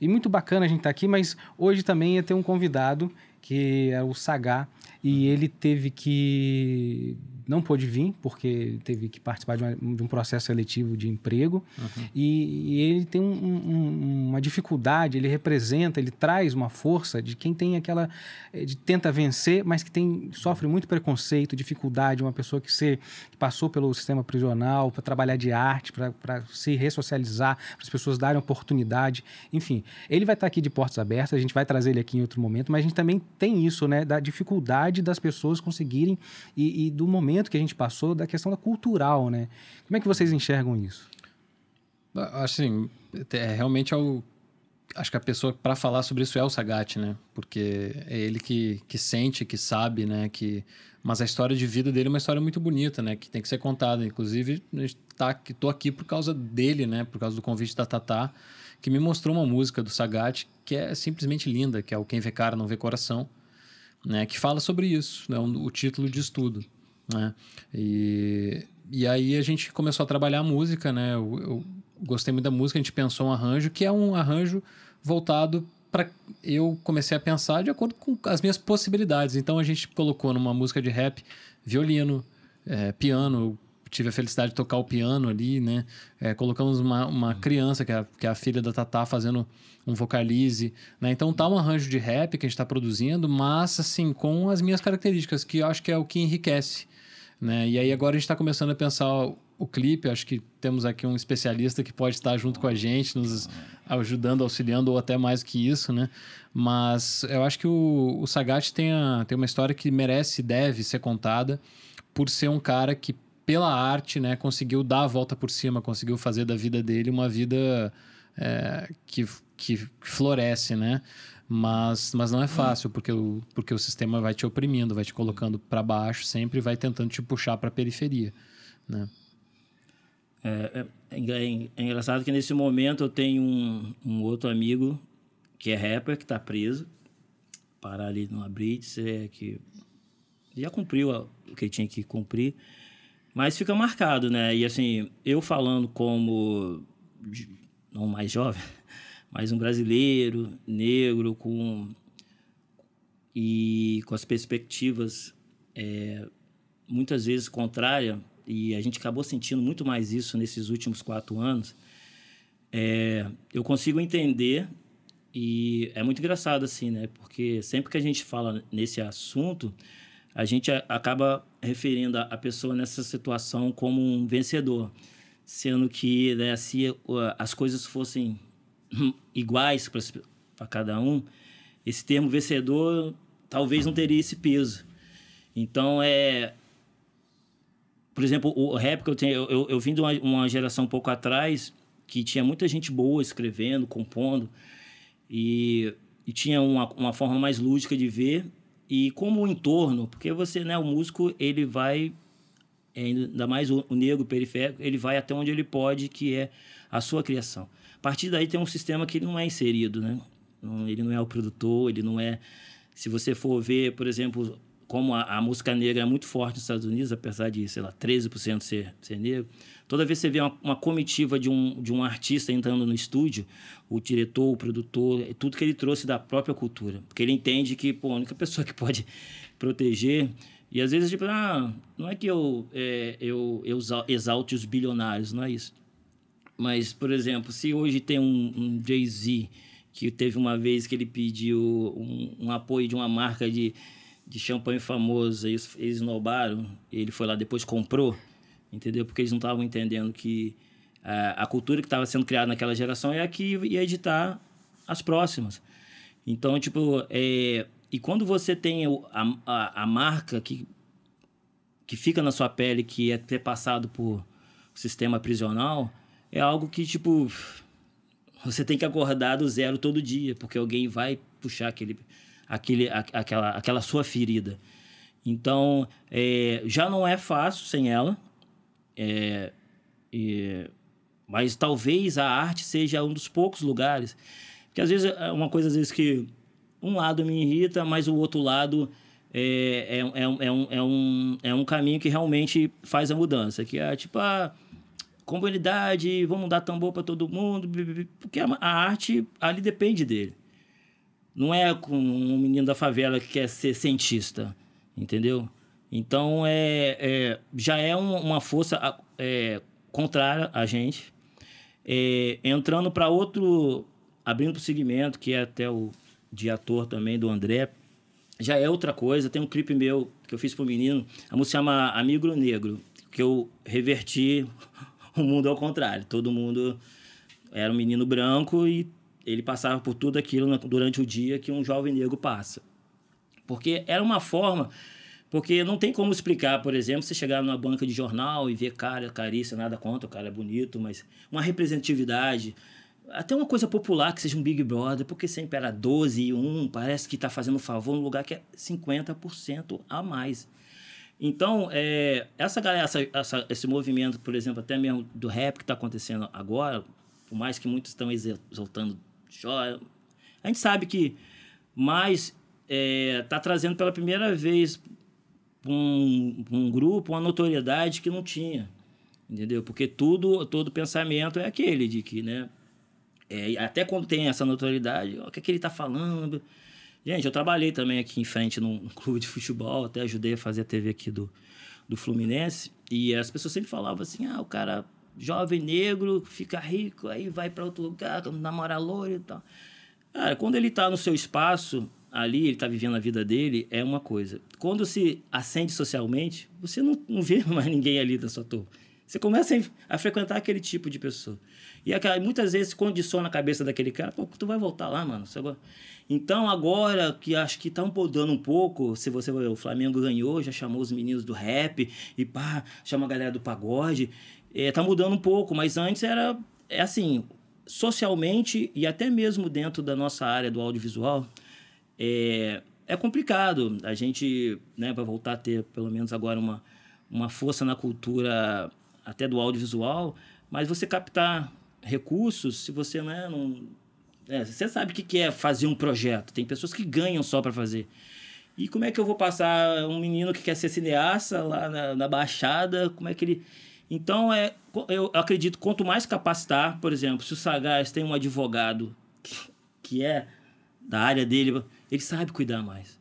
E muito bacana a gente estar tá aqui, mas hoje também ia ter um convidado que é o Sagá, e ele teve que não pôde vir porque teve que participar de, uma, de um processo seletivo de emprego uhum. e, e, ele tem um, um, uma dificuldade, ele representa, ele traz uma força de quem tem aquela, eh, de tenta vencer, mas que tem sofre muito preconceito, dificuldade, uma pessoa que, se, que passou pelo sistema prisional para trabalhar de arte, para se ressocializar, para as pessoas darem oportunidade, enfim. Ele vai estar aqui de portas abertas, a gente vai trazer ele aqui em outro momento, mas a gente também tem isso, né, da dificuldade das pessoas conseguirem e, e do momento momento que a gente passou da questão da cultural, né? Como é que vocês enxergam isso? Assim, é, realmente é o, acho que a pessoa para falar sobre isso é o Sagat, né? Porque é ele que, que sente, que sabe, né? Que mas a história de vida dele é uma história muito bonita, né? Que tem que ser contada. Inclusive, tá, tô aqui por causa dele, né? Por causa do convite da Tatá, que me mostrou uma música do Sagat que é simplesmente linda, que é o Quem Vê Cara Não Vê Coração, né? Que fala sobre isso, né? O título de estudo. Né? E, e aí a gente começou a trabalhar a música, né? Eu, eu gostei muito da música, a gente pensou um arranjo que é um arranjo voltado para eu comecei a pensar de acordo com as minhas possibilidades. Então a gente colocou numa música de rap violino, é, piano. Eu tive a felicidade de tocar o piano ali, né? É, colocamos uma, uma criança, que é, a, que é a filha da Tatá, fazendo um vocalize, né? Então tá um arranjo de rap que a gente está produzindo, mas assim, com as minhas características, que eu acho que é o que enriquece né? E aí agora a gente está começando a pensar o, clipe, acho que temos aqui um especialista que pode estar junto com a gente, nos ajudando, auxiliando, ou até mais que isso, né? Mas eu acho que o, o Sagat tem, a, tem uma história que merece e deve ser contada por ser um cara que, pela arte, né, conseguiu dar a volta por cima, conseguiu fazer da vida dele uma vida é, que, que floresce, né? Mas, mas não é fácil, porque o, porque o sistema vai te oprimindo, vai te colocando para baixo, sempre vai tentando te puxar para a periferia. Né? É, é, é, é, engraçado que nesse momento eu tenho um, um outro amigo que é rapper, que está preso, parar ali no Blitz, é que já cumpriu o que tinha que cumprir, mas fica marcado, né? E assim, eu falando como não mais jovem, mas um brasileiro, negro, com e com as perspectivas é, muitas vezes contrárias, e a gente acabou sentindo muito mais isso nesses últimos quatro anos, é, eu consigo entender e é muito engraçado assim, né? Porque sempre que a gente fala nesse assunto, a gente acaba referindo a pessoa nessa situação como um vencedor, sendo que né, se as coisas fossem iguais para cada um, esse termo vencedor talvez não teria esse peso. Então, é. Por exemplo, o rap que eu tenho, eu, eu, eu vim de uma, uma geração um pouco atrás que tinha muita gente boa escrevendo, compondo, e, e tinha uma, uma forma mais lúdica de ver. E como o entorno, porque você, né, o músico, ele vai, ainda mais o, o negro periférico, ele vai até onde ele pode, que é a sua criação. Partir daí tem um sistema que ele não é inserido, né? Ele não é o produtor, ele não é... Se você for ver, por exemplo, como a, a música negra é muito forte nos Estados Unidos, apesar de, sei lá, 13% ser, ser negro, toda vez que você vê uma, uma, comitiva de um, de um artista entrando no estúdio, o diretor, o produtor, é tudo que ele trouxe da própria cultura. Porque ele entende que, pô, a única pessoa que pode proteger... E às vezes, tipo, ah, não é que eu, é, eu, eu exalte os bilionários, não é isso. Mas, por exemplo, se hoje tem um, um Jay-Z que teve uma vez que ele pediu um, um apoio de uma marca de, de champanhe famosa, eles, eles esnobaram, ele foi lá depois comprou, entendeu? Porque eles não estavam entendendo que a, a cultura que estava sendo criada naquela geração é a que ia editar as próximas. Então, tipo, é, e quando você tem a, a, a marca que, que fica na sua pele, que é ter passado por sistema prisional, é algo que, tipo, você tem que acordar do zero todo dia, porque alguém vai puxar aquele, aquele, aquela, aquela sua ferida. Então, é, já não é fácil sem ela. É, e, mas talvez a arte seja um dos poucos lugares. Porque às vezes é uma coisa às vezes que um lado me irrita, mas o outro lado é, é, é, é, um, é, um, é um caminho que realmente faz a mudança. Que é tipo a comunidade, vamos dar tambor para todo mundo, porque a, arte ali depende dele. Não é com um menino da favela que quer ser cientista, entendeu? Então, é, é já é um, uma força é, contrária a gente. É, entrando para outro, abrindo o segmento, que é até o de ator também, do André, já é outra coisa. Tem um clipe meu que eu fiz para o menino, a música chama Amigo Negro, que eu reverti o mundo ao contrário. Todo mundo era um menino branco e ele passava por tudo aquilo durante o dia que um jovem negro passa. Porque era uma forma porque não tem como explicar, por exemplo, você chegar numa banca de jornal e ver cara, carícia, nada contra, o cara é bonito, mas uma representatividade, até uma coisa popular que seja um Big Brother, porque sempre era 12 e 1, parece que está fazendo favor no lugar que é 50% a mais. Então, é, essa galera, essa, essa, esse movimento, por exemplo, até mesmo do rap que está acontecendo agora, por mais que muitos estão exaltando, a gente sabe que mais está é, tá trazendo pela primeira vez um, um grupo, uma notoriedade que não tinha. Entendeu? Porque tudo, todo pensamento é aquele de que, né? É, até quando tem essa notoriedade, o que, é que ele está falando? Gente, eu trabalhei também aqui em frente num clube de futebol, até ajudei a fazer a TV aqui do, do Fluminense. E as pessoas sempre falavam assim: ah, o cara jovem negro fica rico, aí vai para outro lugar, namora loiro e tal. Cara, quando ele está no seu espaço, ali, ele está vivendo a vida dele, é uma coisa. Quando se acende socialmente, você não, não vê mais ninguém ali da sua turma. Você começa a, frequentar aquele tipo de pessoa. E aquela, muitas vezes condiciona a cabeça daquele cara, pô, tu vai voltar lá, mano. Então, agora que acho que tá podando um pouco, se você o Flamengo ganhou, já chamou os meninos do rap, e pá, chama a galera do pagode. É, tá mudando um pouco, mas antes era é assim, socialmente e até mesmo dentro da nossa área do audiovisual, é, é complicado. A gente né, vai voltar a ter, pelo menos agora, uma, uma força na cultura até do audiovisual, mas você captar recursos, se você né, não. É, você sabe o que é fazer um projeto. Tem pessoas que ganham só para fazer. E como é que eu vou passar um menino que quer ser cineasta lá na, na Baixada? Como é que ele. Então, é, eu acredito, quanto mais capacitar, por exemplo, se o Sagaz tem um advogado que, que é da área dele, ele sabe cuidar mais.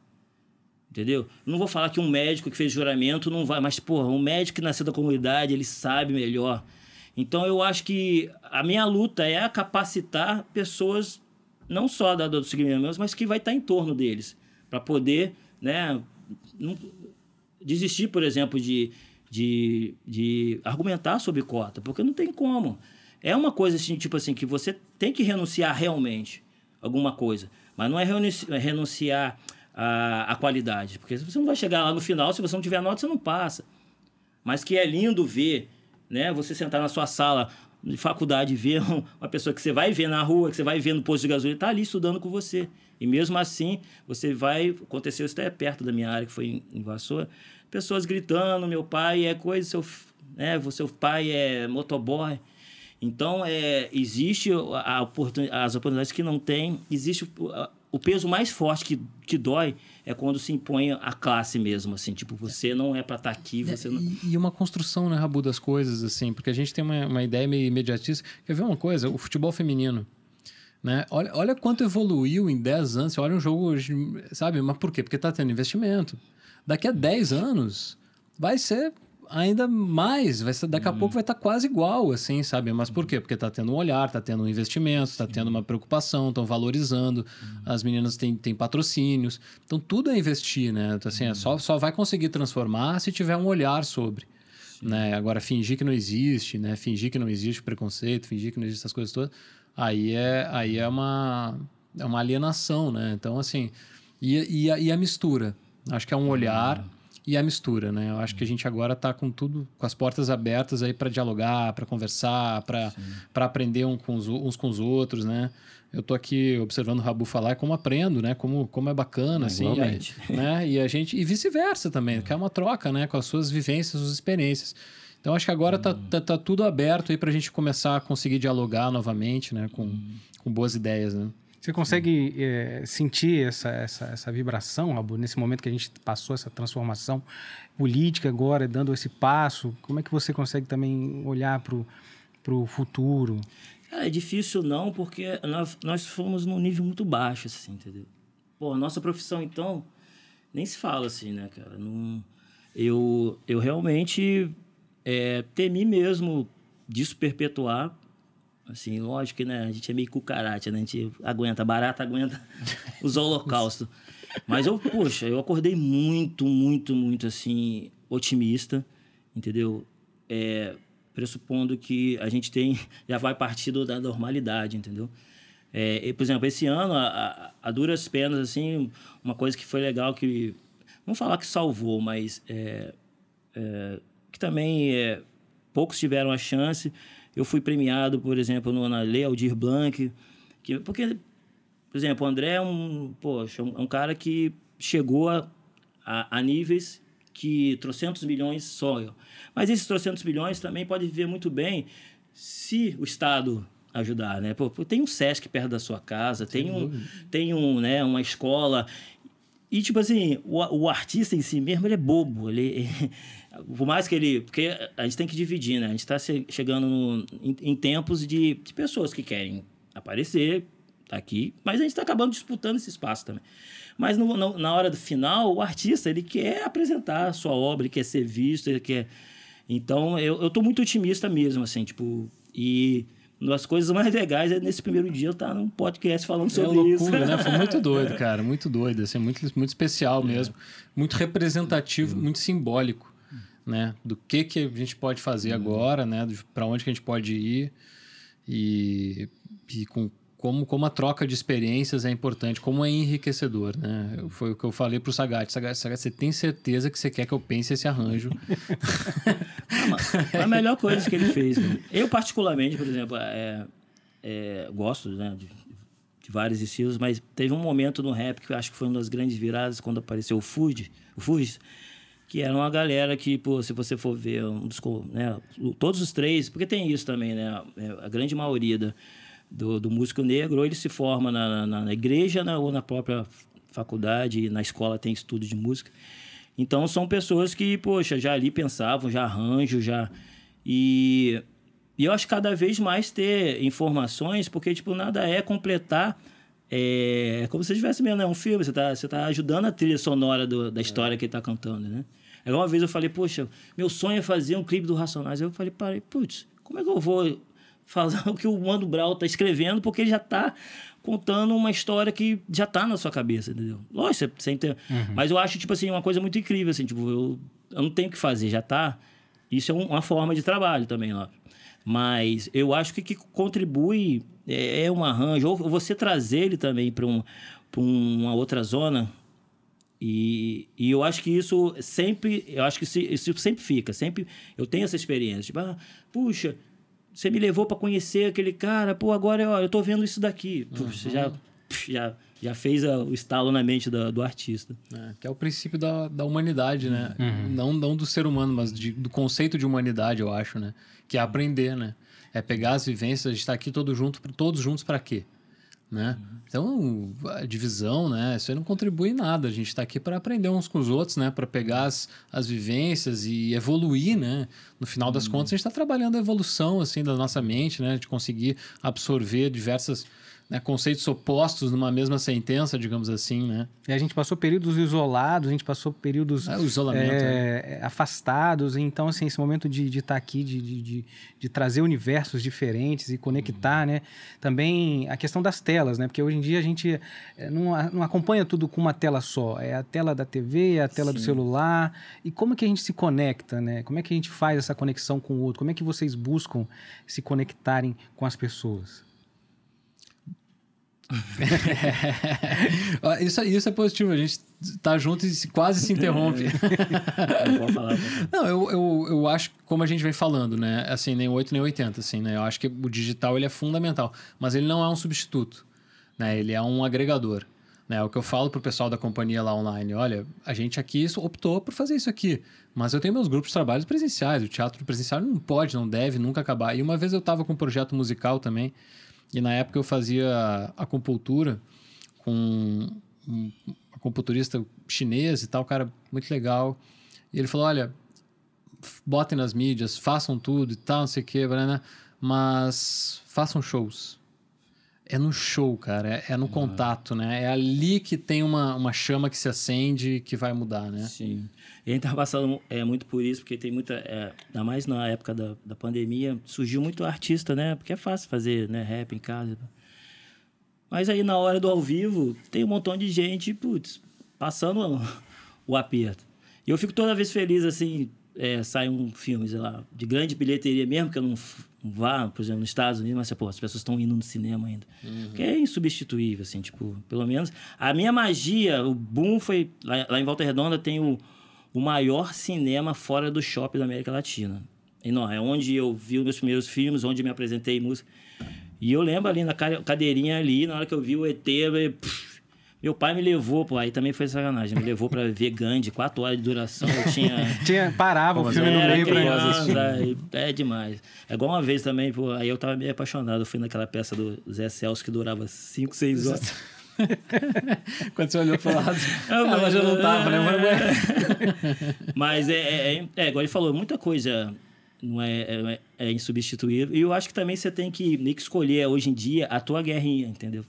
Entendeu? Não vou falar que um médico que fez juramento não vai, mas, porra, um médico que nasceu da comunidade, ele sabe melhor. Então, eu acho que a minha luta é capacitar pessoas, não só da do segmento, mas que vai estar em torno deles, para poder, né, não, desistir, por exemplo, de, de, de argumentar sobre cota, porque não tem como. É uma coisa assim, tipo assim, que você tem que renunciar realmente alguma coisa. Mas não é renunciar à, à qualidade, porque você não vai chegar lá no final, se você não tiver nota, você não passa. Mas que é lindo ver, né? Você sentar na sua sala de faculdade ver uma pessoa que você vai ver na rua, que você vai ver no posto de gasolina, está ali estudando com você. E mesmo assim, você vai. Aconteceu isso até perto da minha área, que foi em, em Vassoura. Pessoas gritando: meu pai é coisa, seu, né, seu pai é motoboy. Então, é, existe a oportun, as oportunidades que não tem, existe o, o peso mais forte que, que dói é quando se impõe a classe mesmo, assim, tipo, você não é para estar tá aqui, é, você não... E, uma construção, né, Rabu, das coisas, assim, porque a gente tem uma, uma ideia meio imediatista. Quer ver uma coisa? O futebol feminino, né? Olha, olha quanto evoluiu em 10 anos. Você olha um jogo hoje, sabe? Mas por quê? Porque está tendo investimento. Daqui a 10 anos vai ser ainda mais, vai ser, daqui a uhum. pouco vai estar tá quase igual, assim, sabe? Mas por quê? Porque está tendo um olhar, está tendo um investimento, está tendo uma preocupação, estão valorizando, uhum. as meninas têm, têm patrocínios. Então, tudo é investir, né? Então, assim, é só, só vai conseguir transformar se tiver um olhar sobre. Né? Agora, fingir que não existe, né? Fingir que não existe preconceito, fingir que não existe essas coisas todas, aí é, aí é, uma, é uma alienação, né? Então, assim, e, e, a, e a mistura? Acho que é um olhar... E a mistura, né? Eu acho que a gente agora está com tudo, com as portas abertas aí para dialogar, para conversar, para aprender um com os, uns com os outros, né? Eu tô aqui observando o Rabu falar é como aprendo, né? Como, como é bacana, assim. Aí, né? E a gente... E vice-versa também, que é uma troca, né? Com as suas vivências, suas experiências. Então acho que agora está tá, tá tudo aberto aí para a gente começar a conseguir dialogar novamente, né? Com, com boas ideias, né? Você consegue é, sentir essa, essa, essa vibração, Rabu, nesse momento que a gente passou essa transformação política agora, dando esse passo? Como é que você consegue também olhar para o futuro? é difícil não, porque nós, nós fomos num nível muito baixo, assim, entendeu? Pô, nossa profissão, então, nem se fala assim, né, cara? Não, eu, eu realmente é, temi mesmo disso perpetuar. Assim, lógico que né, a gente é meio cucaracha, né? A gente aguenta, barata aguenta os holocaustos. Mas eu, poxa, eu acordei muito, muito, muito, assim, otimista, entendeu? É, pressupondo que a gente tem, já vai partir da normalidade, entendeu? É, e, por exemplo, esse ano, a, a, a, duras penas, assim, uma coisa que foi legal que, não falar que salvou, mas é, é, que também é, poucos tiveram a chance. Eu fui premiado, por exemplo, no, na Lei Aldir Blanc, que, porque, por exemplo, o André é um, poxa, um, um cara que chegou a, a, a níveis que trocentos milhões sonham. Mas esses trocentos milhões também pode viver muito bem se o Estado ajudar, né? Pô, tem um SESC perto da sua casa, tem um, tem um, né, uma escola. E, tipo assim, o, o artista em si mesmo, ele é bobo. Ele, por mais que ele... Porque a gente tem que dividir, né? A gente está chegando no, em, em, tempos de, de pessoas que querem aparecer, tá aqui, mas a gente está acabando disputando esse espaço também. Mas no, no, na hora do final, o artista, ele quer apresentar a sua obra, ele quer ser visto, ele quer... Então, eu, eu tô muito otimista mesmo, assim, tipo... E uma das coisas mais legais é nesse primeiro dia eu estar num podcast falando sobre é loucura, isso. Né? Foi muito doido, cara. Muito doido. Assim, muito, muito especial é. mesmo. Muito representativo, muito simbólico. Né? Do que, que a gente pode fazer uhum. agora, né? Para onde que a gente pode ir. E, e com como, como a troca de experiências é importante, como é enriquecedor, né? Foi o que eu falei pro Sagat. Sagat, Sagat você tem certeza que você quer que eu pense esse arranjo? a melhor coisa que ele fez. Né? Eu, particularmente, por exemplo, é, é, gosto né, de, de, vários estilos, mas teve um momento no rap que eu acho que foi uma das grandes viradas quando apareceu o o Fuji, que era uma galera que, pô, se você for ver um dos, né, todos os três, porque tem isso também, né? A grande maioria da do, do músico negro, ou ele se forma na, na, na igreja né, ou na própria faculdade, na escola tem estudo de música. Então são pessoas que, poxa, já ali pensavam, já arranjo, já. E, e eu acho que cada vez mais ter informações, porque, tipo, nada é completar. É, é como se estivesse mesmo, né? Um filme, você está você tá ajudando a trilha sonora do, da história que ele está cantando, né? Aí uma vez eu falei, poxa, meu sonho é fazer um clipe do Racionais. Eu falei, parei, putz, como é que eu vou falar o que o Mano Brau está escrevendo, porque ele já está contando uma história que já está na sua cabeça, entendeu? Lógico, você, você Uhum. Mas eu acho, tipo assim, uma coisa muito incrível, assim, tipo, eu, eu não tenho o que fazer, já está. Isso é um, uma forma de trabalho também, lá. Mas eu acho que que contribui é, é um arranjo, ou você trazer ele também para um, uma outra zona. E, e eu acho que isso sempre, eu acho que isso sempre fica, sempre eu tenho essa experiência. Tipo, ah, puxa, você me levou para conhecer aquele cara, pô, agora ó, eu tô vendo isso daqui. Uhum. Você já, já, já fez a, o estalo na mente do, do artista. É, que é o princípio da, da humanidade, né? Uhum. Não, não do ser humano, mas de, do conceito de humanidade, eu acho, né? Que é aprender, né? É pegar as vivências, a gente tá aqui todo junto, todos juntos para quê? Né? Então, a divisão, né? Isso aí não contribui em nada. A gente está aqui para aprender uns com os outros, né? Para pegar as, as vivências e evoluir, né? No final das contas, a gente está trabalhando a evolução, assim, da nossa mente, né? De conseguir absorver diversas né, conceitos opostos numa mesma sentença, digamos assim, né? E a gente passou períodos isolados, a gente passou períodos é, é, é. afastados. Então, assim, esse momento de estar tá aqui, de, de, de, trazer universos diferentes e conectar, uhum. né? Também a questão das telas, né? Porque hoje em dia a gente é, não, não acompanha tudo com uma tela só. É a tela da TV, é a tela Sim. do celular. E como que a gente se conecta, né? Como é que a gente faz essa conexão com o outro? Como é que vocês buscam se conectarem com as pessoas? isso, isso é positivo, a gente tá junto e quase se interrompe. Não, falar, Não eu, eu, eu acho, como a gente vem falando, né? Assim, nem 8 nem 80, assim, né? Eu acho que o digital ele é fundamental, mas ele não é um substituto, né? Ele é um agregador. Né? O que eu falo pro pessoal da companhia lá online, olha, a gente aqui optou por fazer isso aqui, mas eu tenho meus grupos de trabalhos presenciais, o teatro presencial não pode, não deve nunca acabar. E uma vez eu estava com um projeto musical também, e na época eu fazia acupuntura com um acupunturista chinês e tal, cara muito legal. E ele falou, olha, botem nas mídias, façam tudo e tal, não sei o que, né? mas façam shows é no show, cara. É, é no contato, né? É ali que tem uma, uma chama que se acende que vai mudar, né? Sim. E a gente tá passando é, muito por isso, porque tem muita... É, ainda mais na época da, da pandemia, surgiu muito artista, né? Porque é fácil fazer né, rap em casa. Mas aí, na hora do ao vivo, tem um montão de gente, putz, passando o aperto. E eu fico toda vez feliz, assim, é, sai um filme, sei lá, de grande bilheteria mesmo, que eu não vá, por exemplo, nos Estados Unidos, mas pô, as pessoas estão indo no cinema ainda. Uhum. Que é insubstituível, assim, tipo, pelo menos. A minha magia, o boom foi. Lá, lá em Volta Redonda tem o, o maior cinema fora do shopping da América Latina. E não, é onde eu vi os meus primeiros filmes, onde me apresentei música. E eu lembro ali na cadeirinha ali, na hora que eu vi o ET, eu, pff, meu pai me levou, pô, aí também foi sacanagem. Me levou pra ver Gandhi, quatro horas de duração. Eu tinha. tinha parava o filme no meio pra assistir. Aí, é demais. É igual uma vez também, pô, aí eu tava meio apaixonado. Eu fui naquela peça do Zé Celso que durava cinco, seis horas. Quando você olhou pro lado, ela já não tava, né? Mas é, é, é, é, igual ele falou, muita coisa não é, é, é insubstituível. E eu acho que também você tem que meio que escolher hoje em dia a tua guerrinha, entendeu?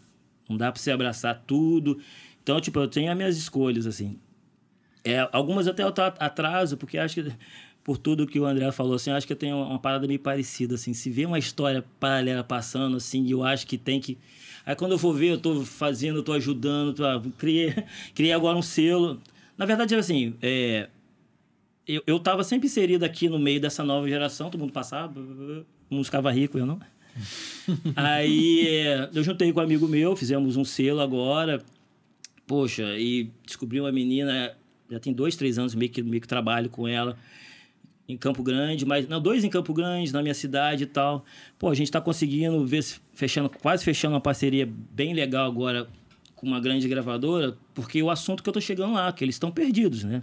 Não dá para você abraçar tudo. Então, tipo, eu tenho as minhas escolhas, assim. É, algumas até eu atraso, porque acho que, por tudo que o André falou, assim, acho que eu tenho uma parada meio parecida, assim. Se vê uma história paralela passando, assim, eu acho que tem que... Aí quando eu for ver, eu tô fazendo, eu tô ajudando, tô... Criei, criei agora um selo. Na verdade, é assim, é... Eu, eu tava sempre inserido aqui no meio dessa nova geração, todo mundo passava, mundo ficava rico, eu não. Aí é, eu juntei com um amigo meu, fizemos um selo agora. Poxa, e descobri uma menina, já tem dois, três anos meio que, meio que trabalho com ela em Campo Grande, mas não, dois em Campo Grande, na minha cidade e tal. Pô, a gente está conseguindo ver fechando, quase fechando uma parceria bem legal agora com uma grande gravadora, porque o assunto que eu tô chegando lá, que eles estão perdidos, né?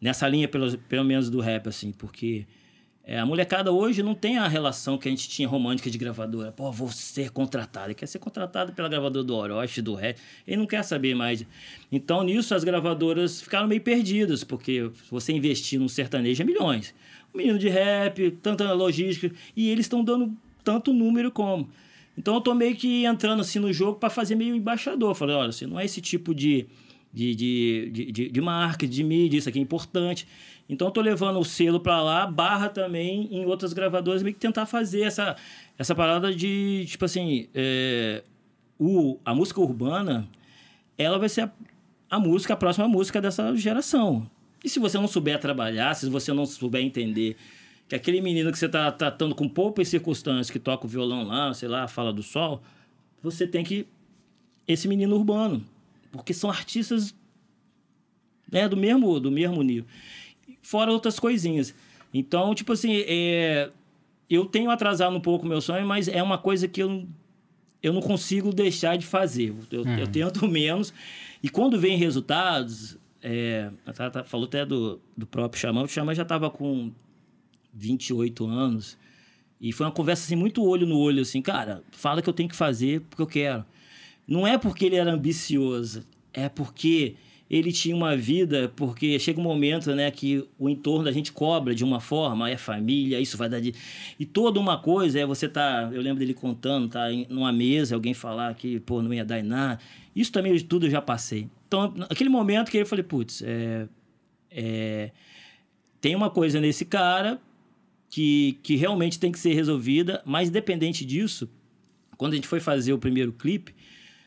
Nessa linha, pelo, pelo menos do rap, assim, porque é, a molecada hoje não tem a relação que a gente tinha romântica de gravadora. Pô, vou ser contratado. Ele quer ser contratado pela gravadora do Orochi, do Ré. Ele não quer saber mais. Então, nisso, as gravadoras ficaram meio perdidas, porque você investir num sertanejo é milhões. Um menino de rap, tanta logística, e eles estão dando tanto número como. Então, eu tô meio que entrando assim no jogo para fazer meio embaixador. Falei, olha, você não é esse tipo de, de, de, de, de, marketing, de mídia, isso aqui é importante. Então, estou levando o selo para lá, barra também em outras gravadoras, meio que tentar fazer essa, essa parada de, tipo assim, é, o, a música urbana, ela vai ser a, a música, a próxima música dessa geração. E se você não souber trabalhar, se você não souber entender que aquele menino que você está tratando com poucas circunstâncias, que toca o violão lá, sei lá, fala do sol, você tem que. Esse menino urbano. Porque são artistas né, do, mesmo, do mesmo nível fora outras coisinhas. Então, tipo assim, é, eu tenho atrasado um pouco o meu sonho, mas é uma coisa que eu, eu não consigo deixar de fazer. Eu, uhum. eu tento menos. E quando vem resultados, é, falou até do, do próprio Xamã, o Xamã já estava com 28 anos. E foi uma conversa assim, muito olho no olho, assim, cara, fala que eu tenho que fazer porque eu quero. Não é porque ele era ambicioso, é porque ele tinha uma vida, porque chega um momento, né, que o entorno da gente cobra de uma forma, é família, isso vai dar de... E toda uma coisa é você tá, eu lembro dele contando, tá em, numa mesa, alguém falar que, pô, não ia dar em nada. Isso também de tudo eu já passei. Então, aquele momento que eu falei, putz, é, é, tem uma coisa nesse cara que, que realmente tem que ser resolvida, mas independente disso, quando a gente foi fazer o primeiro clipe,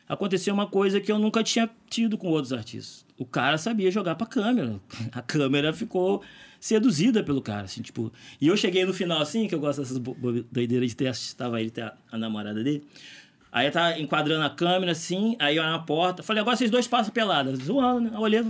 aconteceu uma coisa que eu nunca tinha tido com outros artistas o cara sabia jogar pra câmera. A câmera ficou seduzida pelo cara, assim, tipo... E eu cheguei no final, assim, que eu gosto dessas doideiras de ter... Estava ele, a, a namorada dele. Aí tá enquadrando a câmera, assim, aí eu na porta. Falei, agora vocês dois passam pelada. Zoando, né? Eu olhei,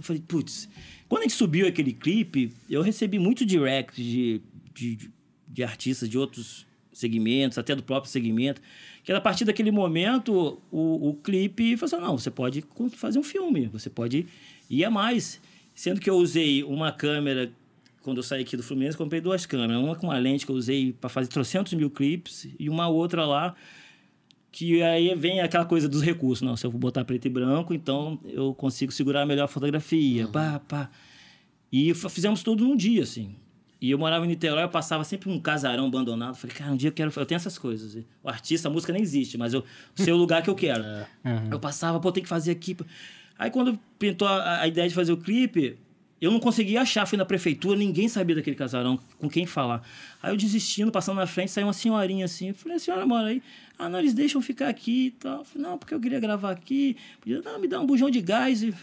falei, putz... Quando a gente subiu aquele clipe, eu recebi muito direct de, de, de artistas de outros segmentos, até do próprio segmento. Que a partir daquele momento, o, o clipe falou assim, não, você pode fazer um filme, você pode ir a mais. Sendo que eu usei uma câmera, quando eu saí aqui do Fluminense, comprei duas câmeras. Uma com uma lente que eu usei para fazer trocentos mil clipes e uma outra lá que aí vem aquela coisa dos recursos. Não, se eu vou botar preto e branco, então eu consigo segurar melhor a fotografia. Uhum. Pá, pá. E fizemos tudo num dia, assim. E eu morava em Niterói, eu passava sempre um casarão abandonado. Falei, cara, um dia eu quero. Eu tenho essas coisas. O artista, a música nem existe, mas eu sei o lugar que eu quero. É. Uhum. Eu passava, pô, tem que fazer aqui. Aí quando pintou a, a, ideia de fazer o clipe, eu não conseguia achar. Fui na prefeitura, ninguém sabia daquele casarão, com quem falar. Aí eu desistindo, passando na frente, saiu uma senhorinha assim. Eu falei, a senhora mora aí? Ah, não, eles deixam ficar aqui e tal. Eu falei, não, porque eu queria gravar aqui. Podia, não, me dá um bujão de gás e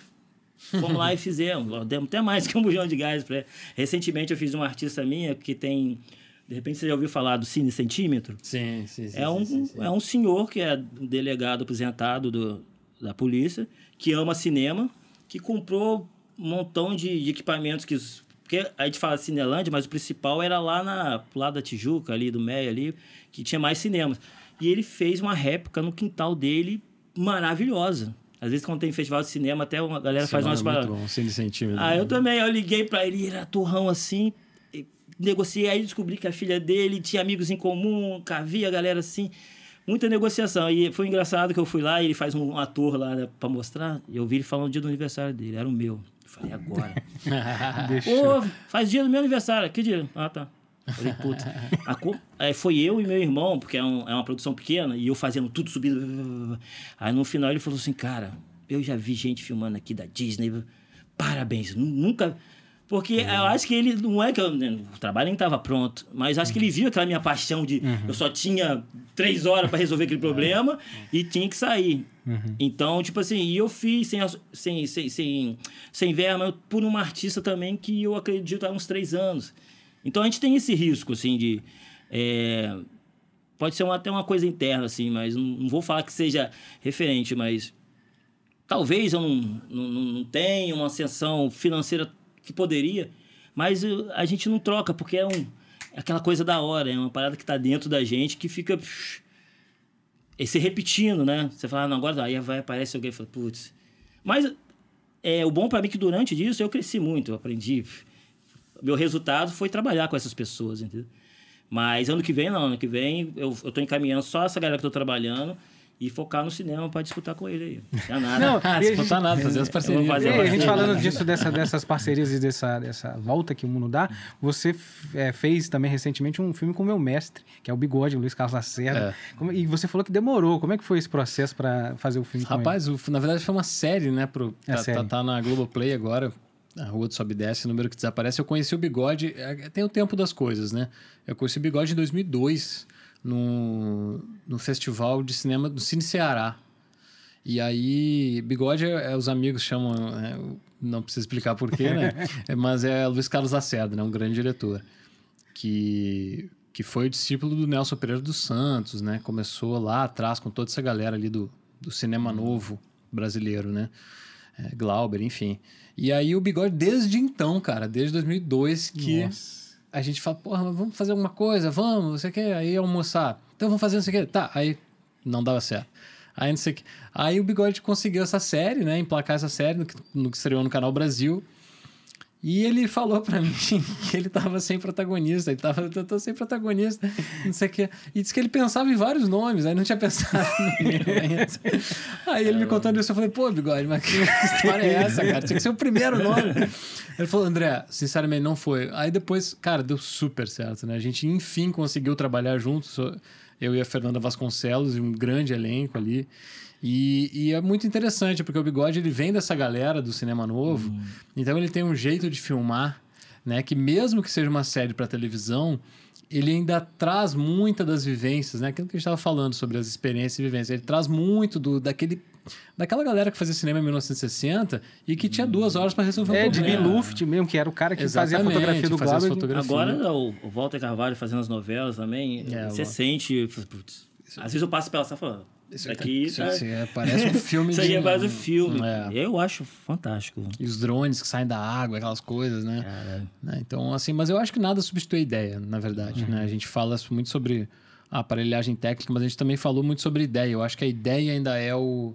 Fomos lá e fizemos. Demos até mais que um bujão de gás. Pra... Recentemente eu fiz uma artista minha que tem. De repente você já ouviu falar do Cine Centímetro? Sim, sim, sim. É um, sim, sim, É um senhor que é delegado aposentado do, da polícia, que ama cinema, que comprou um montão de, de equipamentos que. Porque a gente fala Cinelândia, mas o principal era lá na lá da Tijuca, ali do Meia, ali, que tinha mais cinemas. E ele fez uma réplica no quintal dele maravilhosa. Às vezes, quando tem festival de cinema, até uma galera faz umas é paradas. Bom, centímetros. Ah, eu também. Eu liguei pra ele, ele era turrão assim. Negociei, aí descobri que a filha dele tinha amigos em comum, havia galera assim. Muita negociação. E foi engraçado que eu fui lá e ele faz um ator lá né, pra mostrar. E eu vi ele falando o dia do aniversário dele. Era o meu. Eu falei, agora. Pô, faz dia do meu aniversário. Que dia? Ah, tá. Falei, puta. A, foi eu e meu irmão, porque é, um, é, uma produção pequena, e eu fazendo tudo subindo. Aí no final ele falou assim: Cara, eu já vi gente filmando aqui da Disney. Parabéns. Nunca. Porque uhum. eu acho que ele. Não é que eu, né, o trabalho nem estava pronto, mas acho uhum. que ele viu aquela minha paixão de. Uhum. Eu só tinha três horas para resolver aquele problema e tinha que sair. Uhum. Então, tipo assim, e eu fiz sem, sem, sem, sem, sem verba por uma artista também que eu acredito há uns três anos. Então a gente tem esse risco, assim, de. É, pode ser uma, até uma coisa interna, assim, mas não, não, vou falar que seja referente, mas talvez eu não, não, não tenha uma ascensão financeira que poderia, mas a gente não troca, porque é, um, é aquela coisa da hora, é uma parada que está dentro da gente que fica psh, se repetindo, né? Você fala, ah, não, agora aí vai, aparece alguém e fala, putz. Mas é, o bom para mim é que durante disso eu cresci muito, eu aprendi meu resultado foi trabalhar com essas pessoas, entendeu? Mas ano que vem, não. Ano que vem eu, eu tô encaminhando só essa galera que eu tô trabalhando e focar no cinema para disputar com ele aí. Não é nada. Não, ah, disputar nada, fazer as parcerias. Fazer e, a gente falando disso, dessa, dessas parcerias e dessa, dessa volta que o mundo dá, você é, fez também recentemente um filme com o meu mestre, que é o Bigode, o Luiz Carlos Lacerda. É. Como, e você falou que demorou. Como é que foi esse processo para fazer o filme Rapaz, o, na verdade foi uma série, né? Pro, é tá, série. Tá, tá na Globoplay agora a Rua do Sobe e Desce, número que desaparece. Eu conheci o Bigode, é, tem o tempo das coisas, né? Eu conheci o Bigode em 2002, no, no festival de cinema do Cine Ceará. E aí, Bigode, é, é os amigos chamam, é, não precisa explicar porquê, né? É, mas é Luiz Carlos Lacerda, né? um grande diretor, que, que foi discípulo do Nelson Pereira dos Santos, né? Começou lá atrás com toda essa galera ali do, do cinema novo brasileiro, né? É, Glauber, enfim. E aí o Bigode, desde então, cara, desde 2002, que Nossa. a gente fala, porra, vamos fazer alguma coisa, vamos, você quer aí almoçar? Então vamos fazer não sei o que. Tá, aí não dava certo. Aí não sei o que. Aí o Bigode conseguiu essa série, né? Emplacar essa série no que, no que estreou no Canal Brasil. E ele falou para mim que ele tava sem protagonista, ele tava eu tô sem protagonista, não sei o quê. E disse que ele pensava em vários nomes, aí não tinha pensado. Aí ele me contando isso, eu falei, pô, bigode, mas que história é essa, cara? Tinha que ser o primeiro nome. Ele falou, André, sinceramente não foi. Aí depois, cara, deu super certo, né? A gente enfim conseguiu trabalhar juntos, eu e a Fernanda Vasconcelos, e um grande elenco ali. E, e, é muito interessante, porque o Bigode ele vem dessa galera do cinema novo, uhum. então ele tem um jeito de filmar, né? Que mesmo que seja uma série para televisão, ele ainda traz muita das vivências, né? Aquilo que a gente estava falando sobre as experiências e vivências. Ele traz muito do, daquele, daquela galera que fazia cinema em 1960 e que tinha duas horas para resolver é, um problema. É, de Luft mesmo, que era o cara que Exatamente, fazia a fotografia do Glauber. Agora o, Walter Carvalho fazendo as novelas também, é, você sente... Putz, às vezes eu passo pela sala e falo, isso aqui isso, tá... é, parece um filme Isso aí é quase um filme. É. Eu acho fantástico. E os drones que saem da água, aquelas coisas, né? né? Então, assim, mas eu acho que nada substitui a ideia, na verdade. Uhum. Né? A gente fala muito sobre a aparelhagem técnica, mas a gente também falou muito sobre ideia. Eu acho que a ideia ainda é o,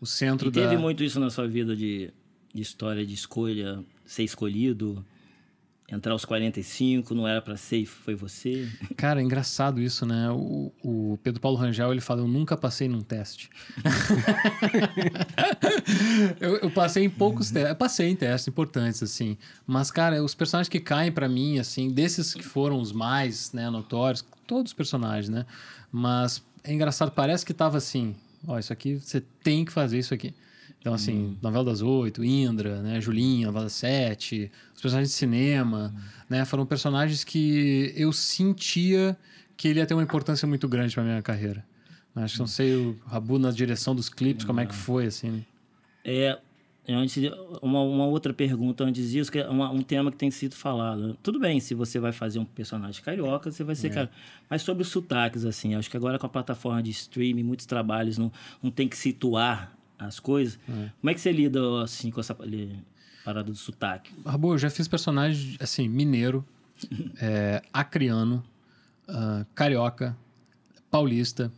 o centro e teve da... muito isso na sua vida de, de história de escolha, ser escolhido, entrar aos 45, não era para ser e foi você? Cara, é engraçado isso, né? O, o, Pedro Paulo Rangel, ele fala, eu nunca passei num teste. eu, eu, passei em poucos uhum. testes, passei em testes importantes, assim. Mas, cara, os personagens que caem para mim, assim, desses que foram os mais né, notórios, todos os personagens, né? Mas é engraçado, parece que tava assim, ó, isso aqui, você tem que fazer isso aqui. Então, assim, hum. Novela das Oito, Indra, né, Julinha, Novela das Sete, os personagens de cinema, hum. né, foram personagens que eu sentia que ele ia ter uma importância muito grande para minha carreira. Acho que não sei o Rabu na direção dos clipes, como é que foi, assim. É, antes, uma, uma outra pergunta antes disso, que é uma, um tema que tem sido falado. Tudo bem, se você vai fazer um personagem carioca, você vai ser é. cara. Mas sobre os sotaques, assim, acho que agora com a plataforma de streaming, muitos trabalhos não, não tem que situar as coisas. É. Como é que você lida assim com essa parada do sotaque? Rabo, eu já fiz personagem assim, mineiro, é, acriano, uh, carioca, paulista.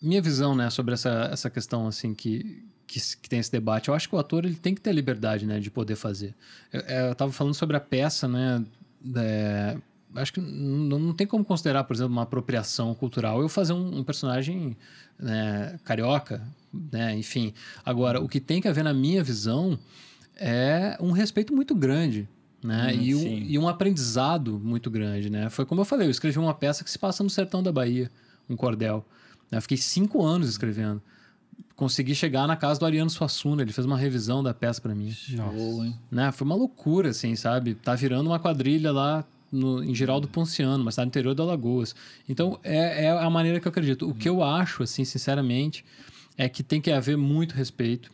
Minha visão, né, sobre essa, essa questão assim que, que, que, tem esse debate, eu acho que o ator ele tem que ter liberdade, né, de poder fazer. Eu, é, eu tava falando sobre a peça, né, é, acho que não, não tem como considerar, por exemplo, uma apropriação cultural eu fazer um, um personagem né, carioca, né, enfim. Agora, o que tem que haver, na minha visão, é um respeito muito grande. Né? Hum, e, um, e, um, aprendizado muito grande, né? Foi como eu falei, eu escrevi uma peça que se passa no sertão da Bahia, um cordel. Eu fiquei cinco anos escrevendo. Consegui chegar na casa do Ariano Suassuna, ele fez uma revisão da peça para mim. Nossa. Né? Foi uma loucura, assim, sabe? Tá virando uma quadrilha lá no, em Geraldo Ponciano, mas está no interior da Alagoas. Então, é, é a maneira que eu acredito. O que eu acho, assim, sinceramente, é que tem que haver muito respeito,